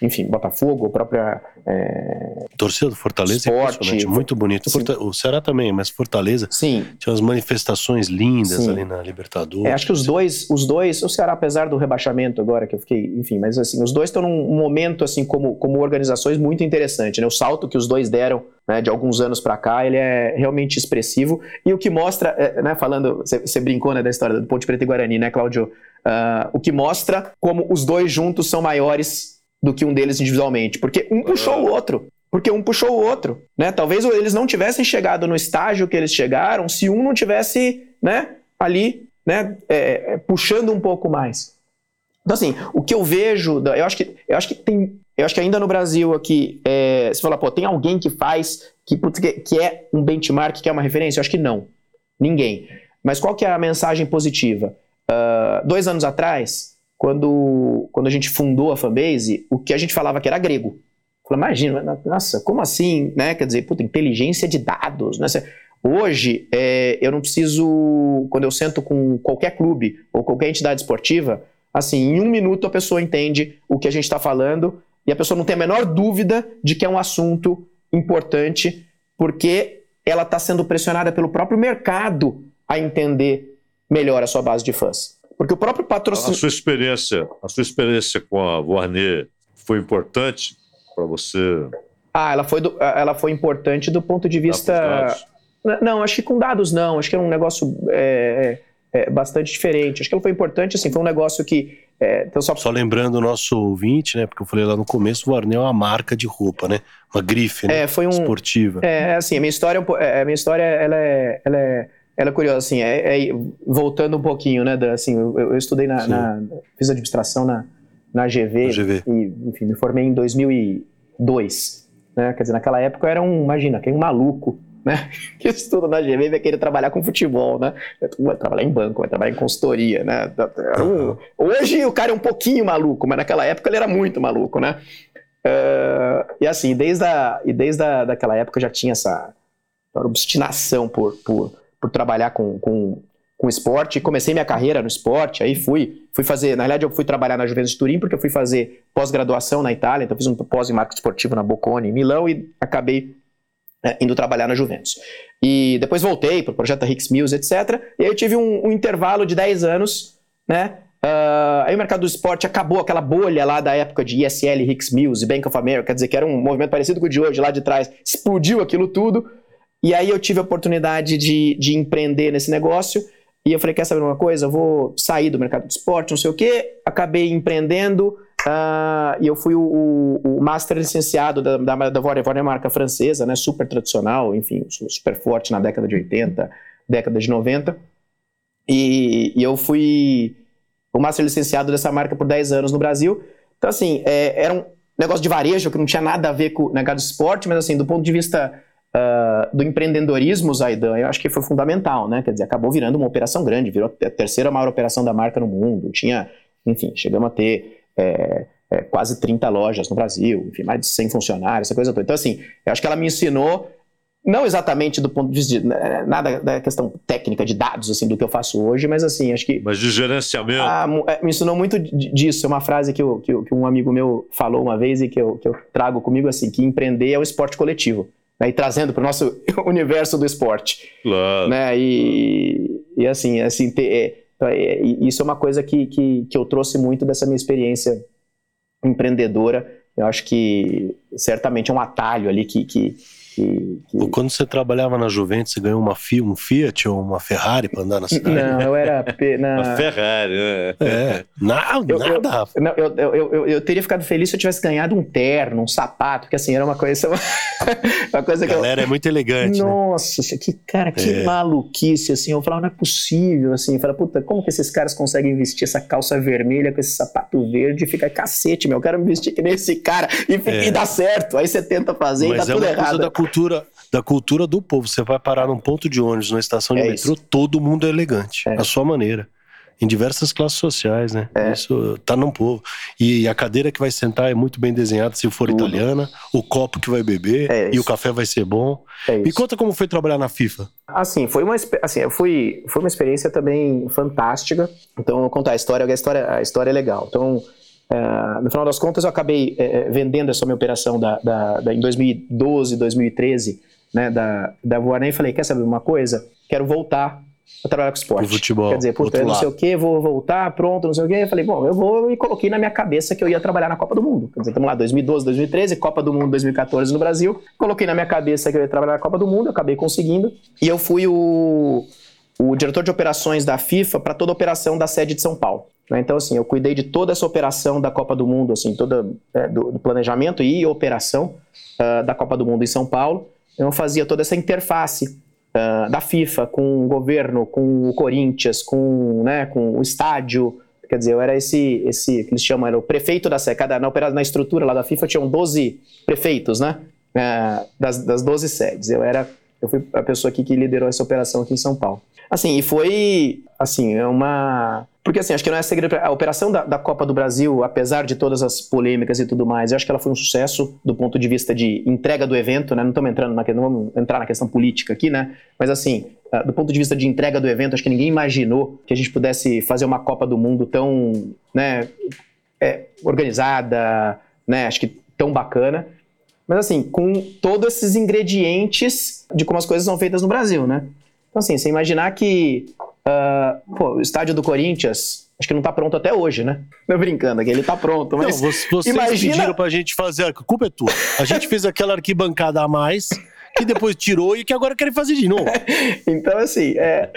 enfim, Botafogo, a própria. É... Torcida do Fortaleza é Esporte, é muito bonito. Forta... O Ceará também, mas Fortaleza Sim. tinha umas manifestações lindas Sim. ali na Libertadores. É, acho que os dois, os dois, o Ceará, apesar do rebaixamento agora, que eu fiquei, enfim, mas assim, os dois estão num momento, assim, como, como organizações muito interessante, né? O salto que os dois deram né, de alguns anos para cá, ele é realmente expressivo. E o que mostra, é, né, falando, você brincou né, da história do Ponte Preta e Guarani, né, Cláudio? Uh, o que mostra como os dois juntos são maiores do que um deles individualmente, porque um puxou o outro. Porque um puxou o outro, né? Talvez eles não tivessem chegado no estágio que eles chegaram se um não tivesse, né, ali, né, é, é, puxando um pouco mais. Então assim, o que eu vejo, eu acho que, eu acho que tem, eu acho que ainda no Brasil aqui, é, você fala, pô, tem alguém que faz, que, que é um benchmark, que é uma referência? Eu acho que não, ninguém. Mas qual que é a mensagem positiva? Uh, dois anos atrás, quando, quando a gente fundou a fanbase, o que a gente falava que era grego. Falei, imagina, nossa, como assim, né? Quer dizer, puta, inteligência de dados, né? Hoje, é, eu não preciso, quando eu sento com qualquer clube ou qualquer entidade esportiva, assim, em um minuto a pessoa entende o que a gente está falando e a pessoa não tem a menor dúvida de que é um assunto importante, porque ela está sendo pressionada pelo próprio mercado a entender melhor a sua base de fãs. Porque o próprio patrocínio. A sua experiência, a sua experiência com a Warner foi importante para você? Ah, ela foi, do, ela foi importante do ponto de vista. Não, acho que com dados não. Acho que é um negócio é, é, é, bastante diferente. Acho que ela foi importante, assim, foi um negócio que. É, então só... só... lembrando o nosso ouvinte, né? Porque eu falei lá no começo, o Warner é uma marca de roupa, né? Uma grife, né? É, foi um, esportiva. É, assim, a minha história, é, a minha história ela é, ela é ela é curiosa, assim, é, é, voltando um pouquinho, né, da, assim, eu, eu estudei na, na, fiz administração na, na GV, GV, e, enfim, me formei em 2002, né, quer dizer, naquela época eu era um, imagina, quem um maluco, né, que estuda na GV vai querer trabalhar com futebol, né, vai trabalhar em banco, vai trabalhar em consultoria, né, um, hoje o cara é um pouquinho maluco, mas naquela época ele era muito maluco, né, uh, e assim, desde, a, e desde a, daquela época eu já tinha essa obstinação por, por por trabalhar com, com, com esporte. Comecei minha carreira no esporte, aí fui, fui fazer. Na realidade, eu fui trabalhar na Juventus de Turim, porque eu fui fazer pós-graduação na Itália, então fiz um pós em marketing esportivo na Bocconi, em Milão, e acabei é, indo trabalhar na Juventus. E depois voltei para o projeto Hicks Mills, etc. E aí eu tive um, um intervalo de 10 anos, né? Uh, aí o mercado do esporte acabou aquela bolha lá da época de ISL, Hicks Mills e Bank of America, quer dizer que era um movimento parecido com o de hoje, lá de trás, explodiu aquilo tudo. E aí eu tive a oportunidade de, de empreender nesse negócio. E eu falei, quer saber uma coisa? Eu vou sair do mercado de esporte, não sei o quê. Acabei empreendendo. Uh, e eu fui o, o, master licenciado da, da, da Warner, marca francesa, né? Super tradicional, enfim, super forte na década de 80, década de 90. E, e eu fui o master licenciado dessa marca por 10 anos no Brasil. Então, assim, é, era um negócio de varejo que não tinha nada a ver com o de esporte, mas, assim, do ponto de vista uh, do empreendedorismo Zaidan, eu acho que foi fundamental, né? Quer dizer, acabou virando uma operação grande, virou a terceira maior operação da marca no mundo. Tinha, enfim, chegamos a ter é, é, quase 30 lojas no Brasil, enfim, mais de 100 funcionários, essa coisa toda. Então, assim, eu acho que ela me ensinou não exatamente do ponto de vista de, né, nada da questão técnica de dados assim do que eu faço hoje, mas assim acho que mas de gerenciamento a, é, me ensinou muito disso. É uma frase que, eu, que, que, um amigo meu falou uma vez e que eu, que eu trago comigo assim que empreender é o esporte coletivo né, e trazendo para o nosso universo do esporte. Claro. Né, e, e assim, assim ter, é, é, isso é uma coisa que, que, que eu trouxe muito dessa minha experiência empreendedora. Eu acho que certamente é um atalho ali que, que que, que... Quando você trabalhava na Juventus, você ganhou uma Fiat, um Fiat ou uma Ferrari para andar na cidade? Não, eu era. Na... Uma Ferrari, né? É, nada, eu, nada. Eu, não, eu, eu, eu, eu, teria ficado feliz se eu tivesse ganhado um terno, um sapato, porque assim, era uma coisa. uma coisa que. A galera é muito elegante. Né? Nossa, né? que cara, que é. maluquice, assim. Eu falava, não é possível, assim. Eu falava, puta, como que esses caras conseguem vestir essa calça vermelha com esse sapato verde e fica cacete, meu? Eu quero me vestir que nem esse cara e, é. e dá certo. Aí você tenta fazer Mas e dá é tudo errado. Da cultura, da cultura do povo. Você vai parar num ponto de ônibus, numa estação de é metrô, isso. todo mundo é elegante, é. a sua maneira. Em diversas classes sociais, né? É. Isso tá no povo. E a cadeira que vai sentar é muito bem desenhada, se for Tudo. italiana, o copo que vai beber é e o café vai ser bom. É Me conta como foi trabalhar na FIFA. Assim, foi uma, assim, foi uma experiência também fantástica. Então, eu vou contar a história, a história, a história é legal. Então, Uh, no final das contas, eu acabei uh, vendendo essa minha operação da, da, da, em 2012, 2013, né, da, da Voanem, e falei, quer saber uma coisa? Quero voltar a trabalhar com esporte. futebol. Quer dizer, puta, não sei o que, vou voltar, pronto, não sei o que. Eu falei, bom, eu vou e coloquei na minha cabeça que eu ia trabalhar na Copa do Mundo. Quer dizer, estamos lá, 2012, 2013, Copa do Mundo 2014 no Brasil. Coloquei na minha cabeça que eu ia trabalhar na Copa do Mundo, acabei conseguindo. E eu fui o, o diretor de operações da FIFA para toda a operação da sede de São Paulo. Né? Então, assim, eu cuidei de toda essa operação da Copa do Mundo, assim, toda é, do, do, planejamento e operação uh, da Copa do Mundo em São Paulo. Eu fazia toda essa interface uh, da FIFA com o governo, com o Corinthians, com, né, com o estádio. Quer dizer, eu era esse, esse que eles chamam, era o prefeito da. Cada, na, na estrutura lá da FIFA tinham 12 prefeitos, né? Uh, das, das 12 sedes. Eu era eu fui a pessoa aqui que liderou essa operação aqui em São Paulo. Assim, e foi, assim, é uma... Porque, assim, acho que não é segredo. A operação da, da, Copa do Brasil, apesar de todas as polêmicas e tudo mais, eu acho que ela foi um sucesso do ponto de vista de entrega do evento, né? Não estamos entrando na, não vamos entrar na questão política aqui, né? Mas, assim, ah, do ponto de vista de entrega do evento, acho que ninguém imaginou que a gente pudesse fazer uma Copa do Mundo tão, né, é, organizada, né? Acho que tão bacana. Mas, assim, com todos esses ingredientes de como as coisas são feitas no Brasil, né? Então, assim, você imaginar que uh, pô, o estádio do Corinthians, acho que não tá pronto até hoje, né? Tô brincando aqui, ele tá pronto, mas. Não, vocês imagina... pediram pra gente fazer, a culpa é tua. A gente fez aquela arquibancada a mais, que depois tirou e que agora querem fazer de novo. então, assim, é...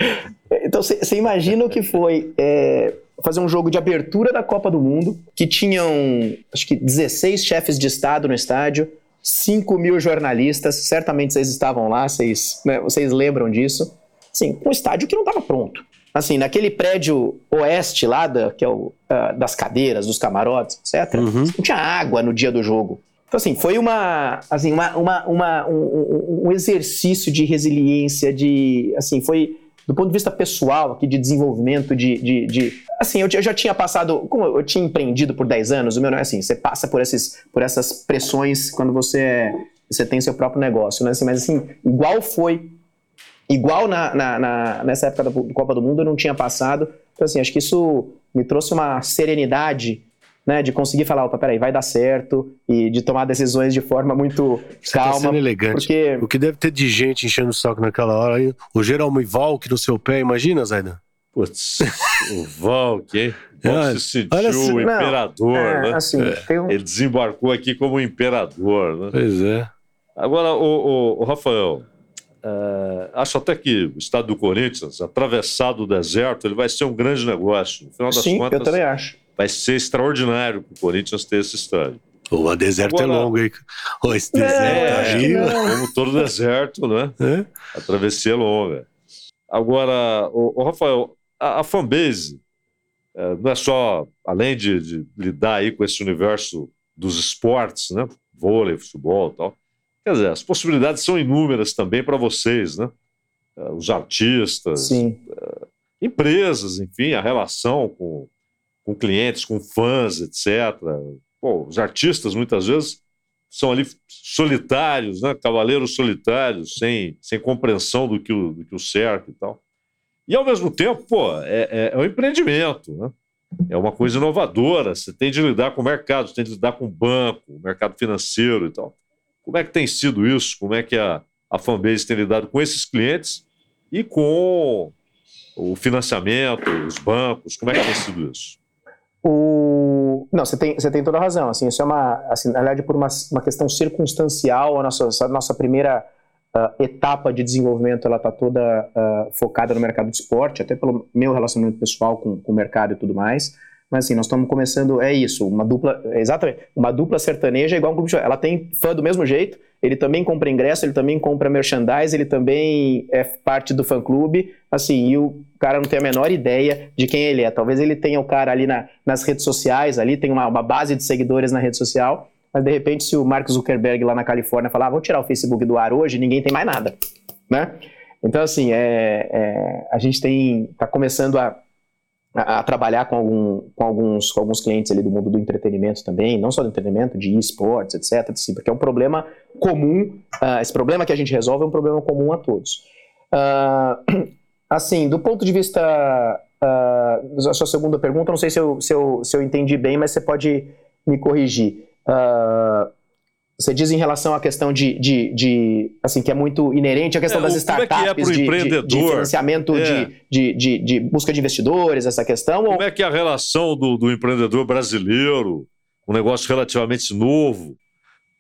então você imagina o que foi. É fazer um jogo de abertura da Copa do Mundo, que tinham, acho que 16 chefes de Estado no estádio, 5 mil jornalistas, certamente vocês estavam lá, vocês, né, vocês lembram disso. Assim, um estádio que não estava pronto. Assim, naquele prédio oeste lá, da, que é o, uh, das cadeiras, dos camarotes, etc., uhum. não tinha água no dia do jogo. Então, assim, foi uma, assim, uma, uma, uma um, um, exercício de resiliência, de, assim, foi do ponto de vista pessoal, aqui de desenvolvimento, de, de, de assim, eu, eu, já tinha passado, como eu tinha empreendido por 10 anos, o meu não é assim, você passa por, esses, por essas pressões quando você, você tem seu próprio negócio, né? Assim, mas assim, igual foi, igual na, na, na, nessa época da Copa do Mundo eu não tinha passado, então assim, acho que isso me trouxe uma serenidade né, de conseguir falar, opa, peraí, vai dar certo, e de tomar decisões de forma muito Você tá calma. Tá sendo elegante. Porque... O que deve ter de gente enchendo o saco naquela hora aí, o Geraldo Valk no seu pé, imagina, Zaidan? Putz, o Valk, hein? Valk se sentiu assim, o imperador, é, né? Assim, um... Ele desembarcou aqui como imperador, né? Pois é. Agora, o, o, o Rafael, é, acho até que o estado do Corinthians, atravessado o deserto, ele vai ser um grande negócio. No final das Sim, contas, eu também acho vai ser extraordinário para o Corinthians ter esse estádio. O deserto é Agora, é longo, hein? Oh, esse deserto é, aí. Como todo deserto, né? É? A travessia é longa. Agora, o, o Rafael, a, a fanbase é, não é só, além de, de, lidar aí com esse universo dos esportes, né? Vôlei, futebol e tal. Quer dizer, as possibilidades são inúmeras também para vocês, né? É, os artistas. É, empresas, enfim, a relação com, com clientes, com fãs, etc. Pô, os artistas muitas vezes são ali solitários, né? cavaleiros solitários, sem, sem compreensão do que, o, do que o cerca e tal. E ao mesmo tempo, pô, é, é, é um empreendimento, né? É uma coisa inovadora. Você tem de lidar com o mercado, você tem de lidar com o banco, o mercado financeiro e tal. Como é que tem sido isso? Como é que a, a fanbase tem lidado com esses clientes e com o financiamento, os bancos? Como é que tem sido isso? O... Não, você tem, você tem toda a razão. Assim, isso é uma, assim, na verdade, por uma, uma questão circunstancial, a nossa, nossa primeira uh, etapa de desenvolvimento ela está toda uh, focada no mercado de esporte, até pelo meu relacionamento pessoal com, com o mercado e tudo mais. Mas assim, nós estamos começando, é isso, uma dupla, exatamente, uma dupla sertaneja é igual um de Ela tem fã do mesmo jeito, ele também compra ingresso, ele também compra merchandise, ele também é parte do fã-clube, assim, e o cara não tem a menor ideia de quem ele é. Talvez ele tenha o cara ali na, nas redes sociais, ali tem uma, uma, base de seguidores na rede social, mas de repente se o Mark Zuckerberg lá na Califórnia falar, ah, vou tirar o Facebook do ar hoje, ninguém tem mais nada, né? Então, assim, é, é a gente tem, tá começando a a, a, trabalhar com, algum, com, alguns, com alguns clientes ali do mundo do entretenimento também, não só do entretenimento, de esportes, etc. Assim, porque é um problema comum, uh, esse problema que a gente resolve é um problema comum a todos. Uh, assim, do ponto de vista. Uh, a sua segunda pergunta, não sei se eu, se, eu, se eu entendi bem, mas você pode me corrigir. Uh, você diz em relação à questão de, de, de assim, que é muito inerente à questão é, das startups, é que é de, empreendedor? de, financiamento é. de, busca de investidores, essa questão? Como ou... é que é a relação do, do empreendedor brasileiro, um negócio relativamente novo,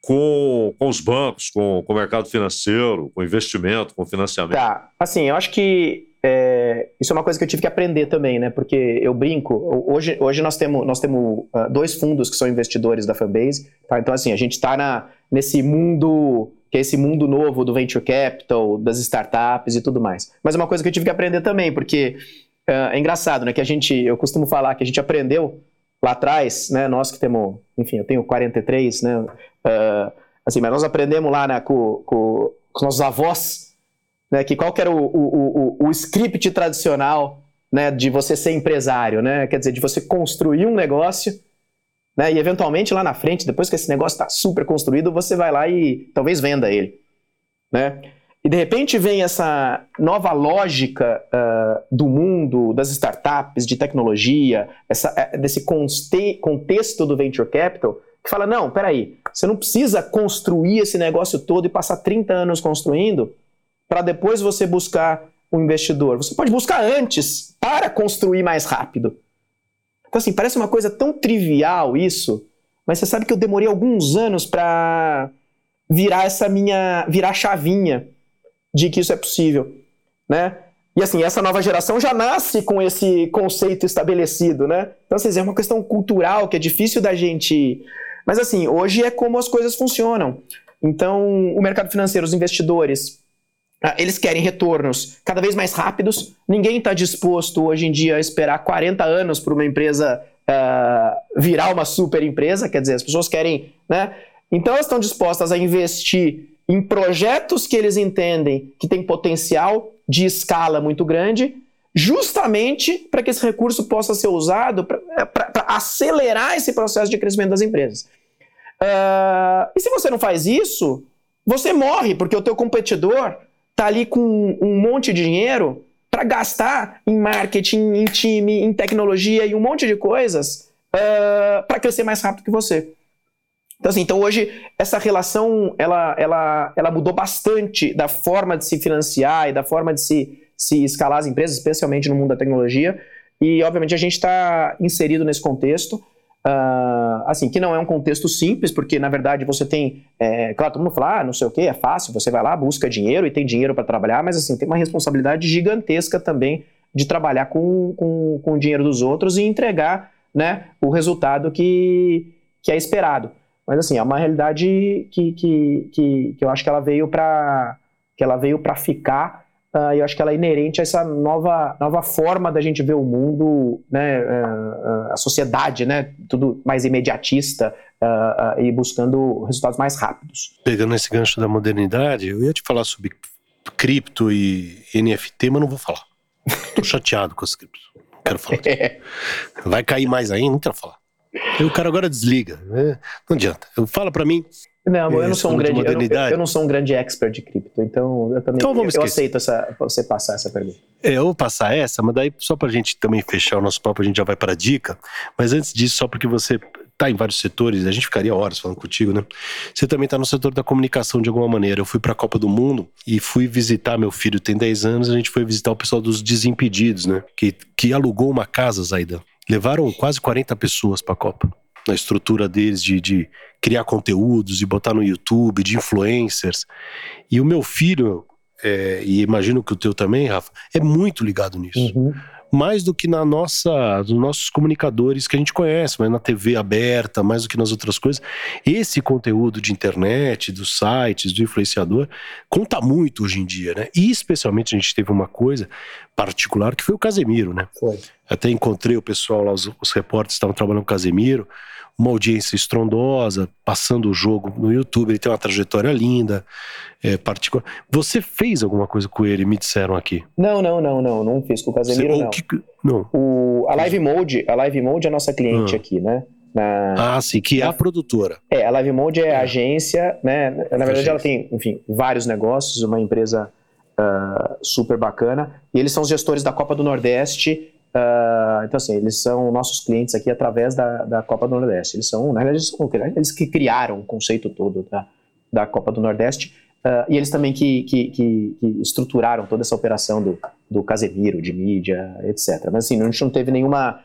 com, com os bancos, com, com o mercado financeiro, com investimento, com financiamento? Tá, assim, eu acho que é, isso é uma coisa que eu tive que aprender também, né? Porque eu brinco. Hoje, hoje nós temos, nós temos uh, dois fundos que são investidores da Fanbase. Tá? Então, assim, a gente está nesse mundo que é esse mundo novo do venture capital, das startups e tudo mais. Mas é uma coisa que eu tive que aprender também, porque uh, é engraçado, né? Que a gente, eu costumo falar que a gente aprendeu lá atrás, né? Nós que temos, enfim, eu tenho 43, né? Uh, assim, mas nós aprendemos lá né, com, com, com os nossos avós né? Que qual que era o, o, o, o script tradicional né, de você ser empresário, né? Quer dizer, de você construir um negócio, né? E eventualmente lá na frente, depois que esse negócio está super construído, você vai lá e talvez venda ele, né? E de repente vem essa nova lógica uh, do mundo, das startups, de tecnologia, essa, eh, desse contexto do venture capital, que fala: não, peraí, você não precisa construir esse negócio todo e passar 30 anos construindo para depois você buscar um investidor. Você pode buscar antes para construir mais rápido. Então, assim, parece uma coisa tão trivial isso, mas você sabe que eu demorei alguns anos para virar essa minha. virar a chavinha de que isso é possível, né? E assim, essa nova geração já nasce com esse conceito estabelecido, né? Então, assim, é uma questão cultural que é difícil da gente. Mas assim, hoje é como as coisas funcionam. Então, o mercado financeiro, os investidores, eles querem retornos cada vez mais rápidos. Ninguém está disposto hoje em dia a esperar 40 anos para uma empresa uh, virar uma super empresa. Quer dizer, as pessoas querem. Né? Então, elas estão dispostas a investir em projetos que eles entendem que tem potencial de escala muito grande, justamente para que esse recurso possa ser usado para é, acelerar esse processo de crescimento das empresas. Uh, e se você não faz isso, você morre, porque o teu competidor está ali com um monte de dinheiro para gastar em marketing, em time, em tecnologia e um monte de coisas uh, ah, para crescer mais rápido que você. Então, assim, então hoje essa relação ela, ela, ela mudou bastante da forma de se financiar e da forma de se, se escalar as empresas, especialmente no mundo da tecnologia. E, obviamente, a gente está inserido nesse contexto. Uh, assim, que não é um contexto simples, porque na verdade você tem, é, claro, todo mundo fala, ah, não sei o que, é fácil, você vai lá, busca dinheiro e tem dinheiro para trabalhar, mas assim, tem uma responsabilidade gigantesca também de trabalhar com, com, com o dinheiro dos outros e entregar né, o resultado que, que é esperado. Mas assim, é uma realidade que, que, que, que eu acho que ela veio para que ela veio para ficar uh, eu acho que ela é inerente a essa nova, nova forma da gente ver o mundo, né, uh, a sociedade, né, tudo mais imediatista uh, e buscando resultados mais rápidos. Pegando esse gancho da modernidade, eu ia te falar sobre cripto e NFT, mas não vou falar. Tô chateado com as criptos. Quero falar. Vai cair mais ainda, não quero falar. E o cara agora desliga. Né? Não adianta. Fala para mim. Não, eu não sou um grande, eu não, eu não, sou um grande expert de cripto, então eu também então vamos eu, eu aceito essa, você passar essa pergunta. É, eu vou passar essa, mas daí só pra gente também fechar o nosso papo, a gente já vai para a dica. Mas antes disso, só porque você tá em vários setores, a gente ficaria horas falando contigo, né? Você também tá no setor da comunicação de alguma maneira. Eu fui para a Copa do Mundo e fui visitar meu filho, tem 10 anos, a gente foi visitar o pessoal dos Desimpedidos, né? Que, que alugou uma casa, Zaida. Levaram quase 40 pessoas para a Copa na estrutura deles de, de criar conteúdos e botar no YouTube, de influencers. E o meu filho, é, e imagino que o teu também, Rafa, é muito ligado nisso. Uhum mais do que na nossa, nos nossos comunicadores que a gente conhece, mas na TV aberta, mais do que nas outras coisas. Esse conteúdo de internet, dos sites, do influenciador, conta muito hoje em dia, né? E especialmente a gente teve uma coisa particular que foi o Casemiro, né? Foi. Até encontrei o pessoal lá, os, os repórteres estavam trabalhando com o Casemiro uma audiência estrondosa, passando o jogo no YouTube, ele tem uma trajetória linda, é, particular. Você fez alguma coisa com ele, me disseram aqui? Não, não, não, não, não fiz com o Casemiro, Você, não. Que, não. O, a Live Mode, a Live Mode é a nossa cliente ah. aqui, né? Na, ah, sim, que é a produtora. É, a Live Mode é, é. a agência, né? Na verdade, agência. ela tem, enfim, vários negócios, uma empresa uh, super bacana. E eles são os gestores da Copa do Nordeste Uh, então, assim, eles são nossos clientes aqui através da, da Copa do Nordeste. Eles são, na verdade, eles que criaram o conceito todo da, da Copa do Nordeste uh, e eles também que, que, que, que, estruturaram toda essa operação do, do Casemiro, de mídia, etc. Mas, assim, a gente não teve nenhuma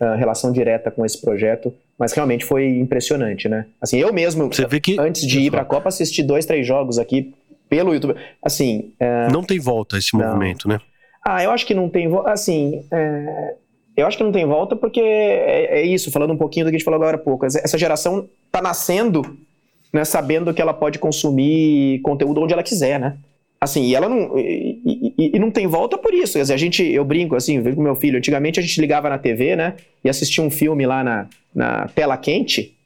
uh, relação direta com esse projeto, mas realmente foi impressionante, né? Assim, eu mesmo, antes de ir para a Copa, assisti dois, três jogos aqui pelo YouTube. Assim, não tem volta esse não. movimento, né? Ah, eu acho que não tem. Assim, é... eu acho que não tem volta porque é, é, isso, falando um pouquinho do que a gente falou agora há pouco. Essa geração está nascendo né, sabendo que ela pode consumir conteúdo onde ela quiser, né? Assim, e ela não. E, e, e não tem volta por isso. Quer dizer, a gente, eu brinco assim, eu vejo com meu filho. Antigamente a gente ligava na TV, né? E assistia um filme lá na, na tela quente.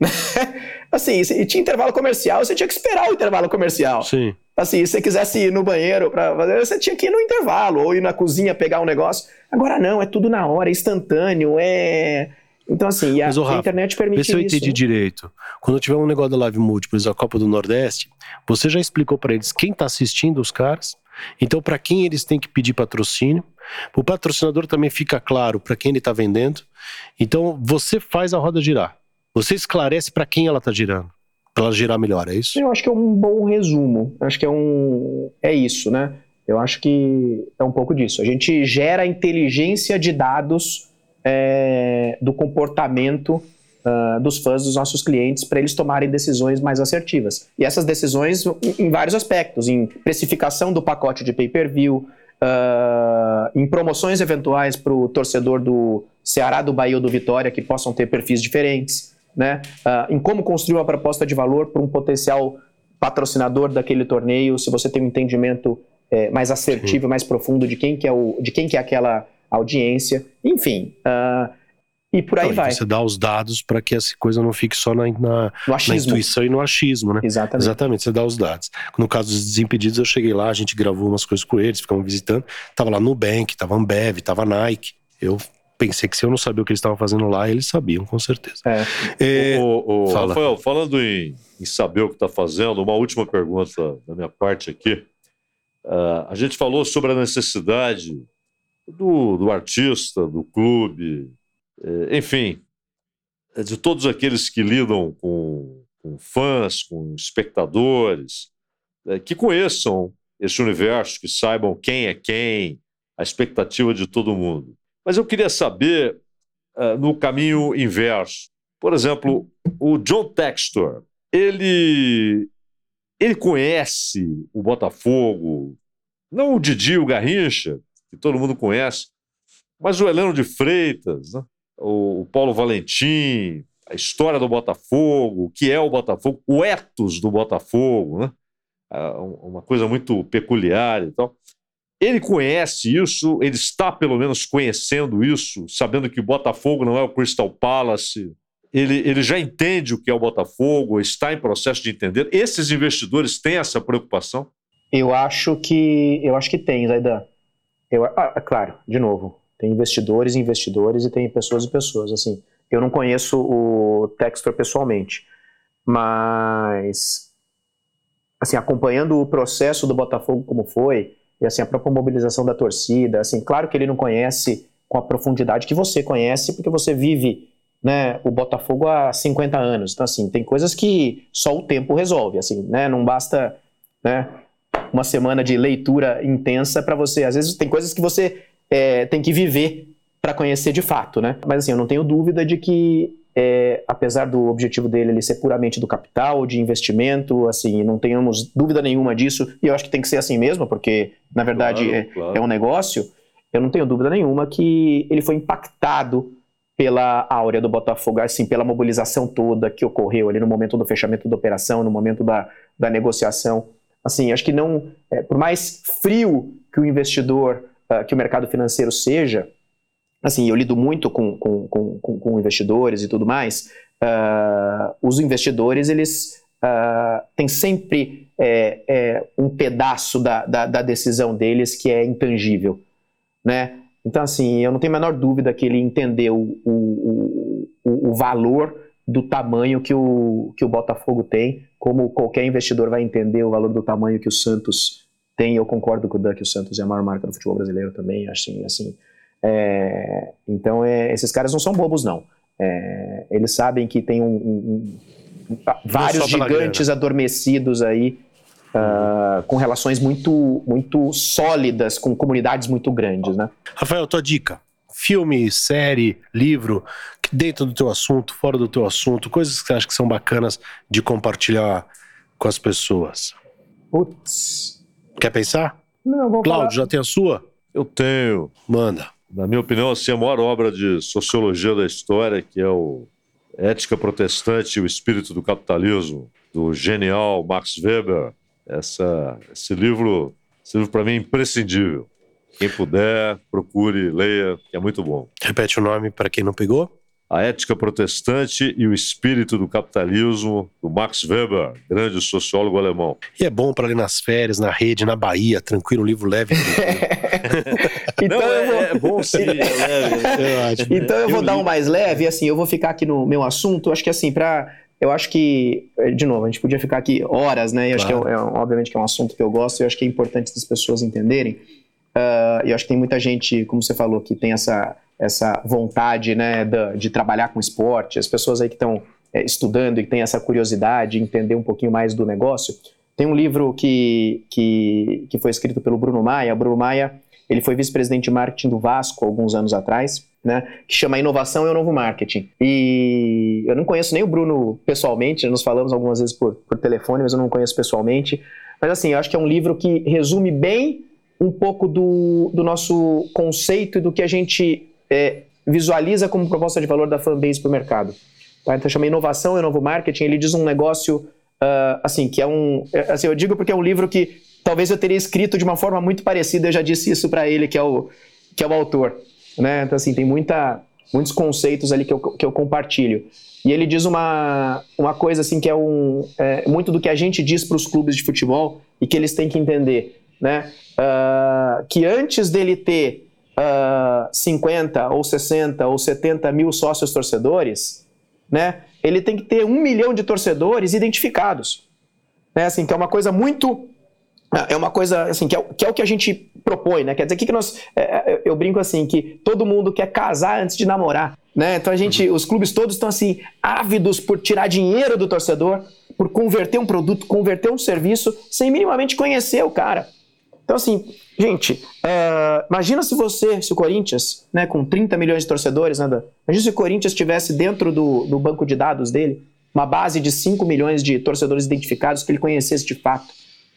assim, e tinha intervalo comercial, você tinha que esperar o intervalo comercial. Sim. Assim, se você quisesse ir no banheiro para fazer, você tinha que ir no intervalo ou ir na cozinha pegar um negócio. Agora não, é tudo na hora, é instantâneo, é. Então, assim, a, Mas, ô, a Rafa, internet permite Vê se eu isso. entendi direito. Quando tiver um negócio da Live Múltiplos, a Copa do Nordeste, você já explicou pra eles quem tá assistindo os caras, então pra quem eles têm que pedir patrocínio. O patrocinador também fica claro pra quem ele tá vendendo. Então você faz a roda girar. Você esclarece pra quem ela tá girando. Pra ela girar melhor, é isso? Eu acho que é um bom resumo. Acho que é um. É isso, né? Eu acho que é um pouco disso. A gente gera inteligência de dados é, do comportamento ah, dos fãs dos nossos clientes para eles tomarem decisões mais assertivas. E essas decisões em, em vários aspectos, em precificação do pacote de pay-per-view, ah, em promoções eventuais para o torcedor do Ceará, do Bahia ou do Vitória que possam ter perfis diferentes, né? Ah, em como construir uma proposta de valor para um potencial patrocinador daquele torneio, se você tem um entendimento eh, mais assertivo, mais profundo de quem que é o, de quem que é aquela audiência, enfim, ah, e por aí Não, vai. Você dá os dados pra que essa coisa não fique só na, na, na intuição e no achismo, né? Exatamente. Exatamente, você dá os dados. No caso dos Desimpedidos, eu cheguei lá, a gente gravou umas coisas com eles, ficamos visitando. Tava lá Nubank, tava Ambev, tava Nike. Eu pensei que se eu não sabia o que eles estavam fazendo lá, eles sabiam, com certeza. É. É, Ô, ô, fala. Rafael, falando em, em saber o que está fazendo, uma última pergunta da minha parte aqui. Ah, a gente falou sobre a necessidade do, do artista, do clube, eh, enfim, eh, de todos aqueles que lidam com, com fãs, com espectadores, eh, que conheçam esse universo, que saibam quem é quem, a expectativa de todo mundo. Mas eu queria saber ah, no caminho inverso. Por exemplo, o John Textor, ele, ele conhece o Botafogo, não o Didi, o Garrincha, que todo mundo conhece, mas o Heleno de Freitas, né? o, o Paulo Valentim, a história do Botafogo, o que é o Botafogo, o ethos do Botafogo, né? Ah, um- uma coisa muito peculiar e tal. Ele conhece isso, ele está pelo menos conhecendo isso, sabendo que o Botafogo não é o Crystal Palace. Ele, ele já entende o que é o Botafogo, está em processo de entender. Esses investidores têm essa preocupação? Eu acho que eu acho que tem, Zaidan. Eu, ah, é claro, de novo, tem investidores e investidores e tem pessoas e pessoas. Assim, eu não conheço o Textor pessoalmente, mas assim acompanhando o processo do Botafogo como foi e assim a própria mobilização da torcida, assim, claro que ele não conhece com a profundidade que você conhece, porque você vive né, o Botafogo há 50 anos. Então, assim, tem coisas que só o tempo resolve, assim, né? Não basta, né, uma semana de leitura intensa para você. Às vezes tem coisas que você é, tem que viver para conhecer de fato, né? Mas assim, eu não tenho dúvida de que, é, apesar do objetivo dele ele ser puramente do capital, de investimento, assim, não tenhamos dúvida nenhuma disso. E eu acho que tem que ser assim mesmo, porque na verdade Claro, é, claro. é um negócio. Eu não tenho dúvida nenhuma que ele foi impactado pela áurea do Botafogo, assim, pela mobilização toda que ocorreu ali no momento do fechamento da operação, no momento da, da negociação. Assim, acho que não, é, por mais frio que o investidor, ah, que o mercado financeiro seja, assim, eu lido muito com, com, com, com- investidores e tudo mais, ah, os investidores, eles ah, têm sempre é, é, um pedaço da, da, da decisão deles que é intangível, né? Então, assim, eu não tenho a menor dúvida que ele entendeu o, o, o, o valor do tamanho que o, que o Botafogo tem, como qualquer investidor vai entender o valor do tamanho que o Santos tem. Eu concordo com o Dan que o Santos é a maior marca do futebol brasileiro também, assim, assim. É, então, é, esses caras não são bobos, não. É, eles sabem que tem um, um- um- vários só pela gigantes adormecidos aí ah, com relações muito, muito sólidas, com comunidades muito grandes, né? Rafael, tua dica. Filme, série, livro, dentro do teu assunto, fora do teu assunto, coisas que você acha que são bacanas de compartilhar com as pessoas. Putz. Quer pensar? Não, vou falar. Cláudio, já tem a sua? Eu tenho, Manda. Na minha opinião, assim, a maior obra de sociologia da história, que é o Ética Protestante e o Espírito do Capitalismo, do genial Max Weber. Essa, esse livro, esse livro para mim é imprescindível. Quem puder, procure, leia, que é muito bom. Repete o nome para quem não pegou. A Ética Protestante e o Espírito do Capitalismo, do Max Weber, grande sociólogo alemão. E é bom para ler nas férias, na rede, na Bahia, tranquilo, um livro leve. então Não, é, vou... é, bom sim, é leve. Eu então eu vou eu dar um mais leve, assim, eu vou ficar aqui no meu assunto, acho que assim, para eu acho que, de novo, a gente podia ficar aqui horas, né? E claro. acho que é, é, obviamente que é um assunto que eu gosto e eu acho que é importante as pessoas entenderem. Uh, e eu acho que tem muita gente, como você falou, que tem essa essa vontade né, de, trabalhar com esporte, as pessoas aí que estão é, estudando e têm essa curiosidade, entender um pouquinho mais do negócio. Tem um livro que, que, que foi escrito pelo Bruno Maia. O Bruno Maia ele foi vice-presidente de marketing do Vasco alguns anos atrás, né, que chama Inovação é o Novo Marketing. E eu não conheço nem o Bruno pessoalmente, nós falamos algumas vezes por, por telefone, mas eu não conheço pessoalmente. Mas assim, eu acho que é um livro que resume bem um pouco do, do nosso conceito e do que a gente é, visualiza como proposta de valor da fanbase para o mercado. Tá? Então chama inovação e novo marketing. Ele diz um negócio uh, assim que é um, é, assim eu digo porque é um livro que talvez eu teria escrito de uma forma muito parecida. Eu já disse isso para ele que é o que é o autor, né? Então assim tem muita muitos conceitos ali que eu, que eu compartilho. E ele diz uma, uma coisa assim que é, um, é muito do que a gente diz para os clubes de futebol e que eles têm que entender, né? Uh, que antes dele ter uh, 50 ou 60 ou 70 mil sócios torcedores, né, ele tem que ter um milhão de torcedores identificados. Né, assim, que é uma coisa muito. É uma coisa assim, que é, que é o que a gente propõe, né? Quer dizer, que, que nós. É, é, eu brinco assim, que todo mundo quer casar antes de namorar. Né? Então a gente, os clubes todos estão assim, ávidos por tirar dinheiro do torcedor, por converter um produto, converter um serviço, sem minimamente conhecer o cara. Então, assim, gente, é, imagina se você, se o Corinthians, né, com 30 milhões de torcedores, né, imagina se o Corinthians tivesse dentro do, do banco de dados dele uma base de 5 milhões de torcedores identificados que ele conhecesse de fato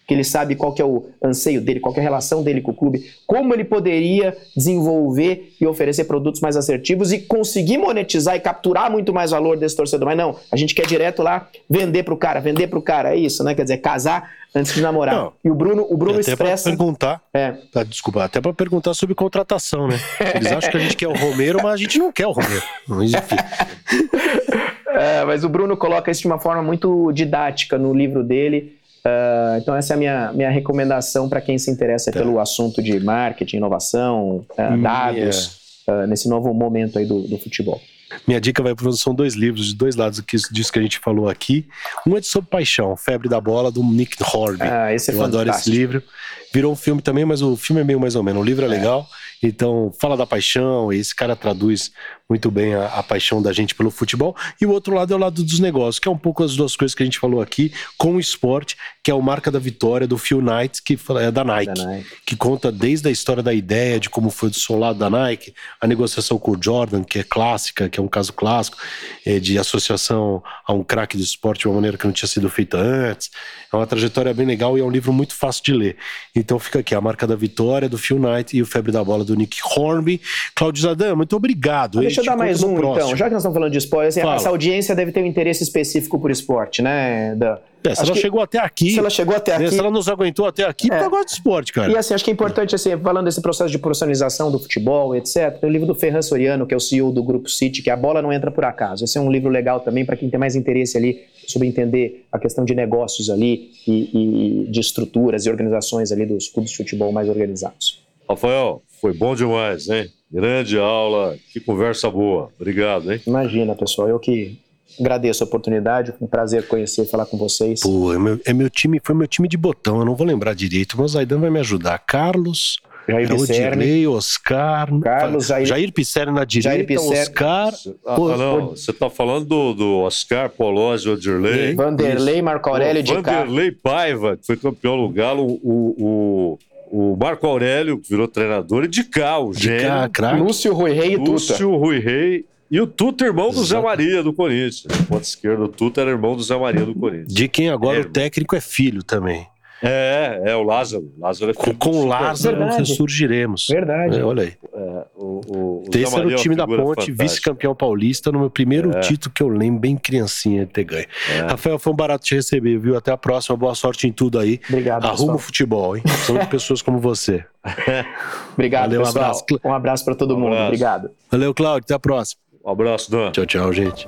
que ele sabe qual que é o anseio dele, qual que é a relação dele com o clube, como ele poderia desenvolver e oferecer produtos mais assertivos e conseguir monetizar e capturar muito mais valor desse torcedor. Mas não, a gente quer direto lá vender para o cara, vender para o cara, é isso, né? Quer dizer, casar antes de namorar. Não, e o Bruno, o Bruno até expressa. perguntar. É. Tá, desculpa, até para perguntar sobre contratação, né? Eles acham que a gente quer o Romero, mas a gente não quer o Romero. Enfim. É, mas o Bruno coloca isso de uma forma muito didática no livro dele. Uh, então essa é a minha, minha recomendação para quem se interessa tá. pelo assunto de marketing, inovação, uh, dados, uh, nesse novo momento aí do, do futebol. Minha dica vai para são dois livros de dois lados disso que a gente falou aqui. Um é de Sob Paixão, Febre da Bola, do Nick Horby. Ah, esse é Eu fantástico. adoro esse livro. Virou um filme também, mas o filme é meio mais ou menos. O livro é, é. legal. Então, fala da paixão, e esse cara traduz muito bem a, a, paixão da gente pelo futebol. E o outro lado é o lado dos negócios, que é um pouco as duas coisas que a gente falou aqui, com o esporte, que é o Marca da Vitória do Phil Knight, que é da Nike, da Nike, que conta desde a história da ideia, de como foi do solado da Nike, a negociação com o Jordan, que é clássica, que é um caso clássico, é, de associação a um craque do esporte de uma maneira que não tinha sido feita antes. É uma trajetória bem legal e é um livro muito fácil de ler. Então fica aqui, a Marca da Vitória do Phil Knight e o Febre da Bola do Nick Hornby. Claudio Zadan, muito obrigado. Deixa eu dar mais um, então. Já que nós estamos falando de esporte, assim, essa audiência deve ter um interesse específico por esporte, né? Da... É, se ela chegou até aqui. Se ela chegou até aqui. Se ela nos aguentou até aqui, é. gosta de esporte, cara. E assim, acho que é importante, assim, falando desse processo de profissionalização do futebol, etc., o livro do Ferran Soriano, que é o CEO do Grupo City, que é a bola não entra por acaso. Esse é um livro legal também para quem tem mais interesse ali sobre entender a questão de negócios ali e, e de estruturas e organizações ali dos clubes de futebol mais organizados. Rafael, foi bom demais, hein? Grande aula, que conversa boa. Obrigado, hein? Imagina, pessoal, eu que agradeço a oportunidade, foi um prazer conhecer e falar com vocês. Pô, é meu, é meu time, foi meu time de botão, eu não vou lembrar direito, mas o Zaidan vai me ajudar. Carlos, Jair Odirley, Oscar, Carlos, Jair, Jair Pisserni na direita, Oscar. Ah, pô, não, você tá falando do, do Oscar, Polozzi, Odirley. Vanderlei, Marco Aurélio de Vanderlei Paiva, que foi campeão no Galo, o, o o Marco Aurélio, que virou treinador, e de cá, o gênio. Lúcio Rui Rei e Tuta. Lúcio Rui Rei e o Tuta, irmão do Zé Maria, do Corinthians. Ponto esquerdo, o Tuta era irmão do Zé Maria, do Corinthians. De quem agora é, o técnico é filho também. É, é o Lázaro. Lázaro é com, com o Lázaro Verdade. ressurgiremos. Verdade. É, olha aí. É, o, o, o Esse era o é time da Ponte, vice-campeão paulista, no meu primeiro é. título que eu lembro, bem criancinha de ter ganho. É. Rafael, foi um barato te receber, viu? Até a próxima, boa sorte em tudo aí. Obrigado. Arruma o futebol, hein? São de pessoas como você. Obrigado, Valeu, pessoal. Um abraço, um abraço para todo um mundo. Obrigado. Valeu, Cláudio. Até a próxima. Um abraço, Dan. Tchau, tchau, gente.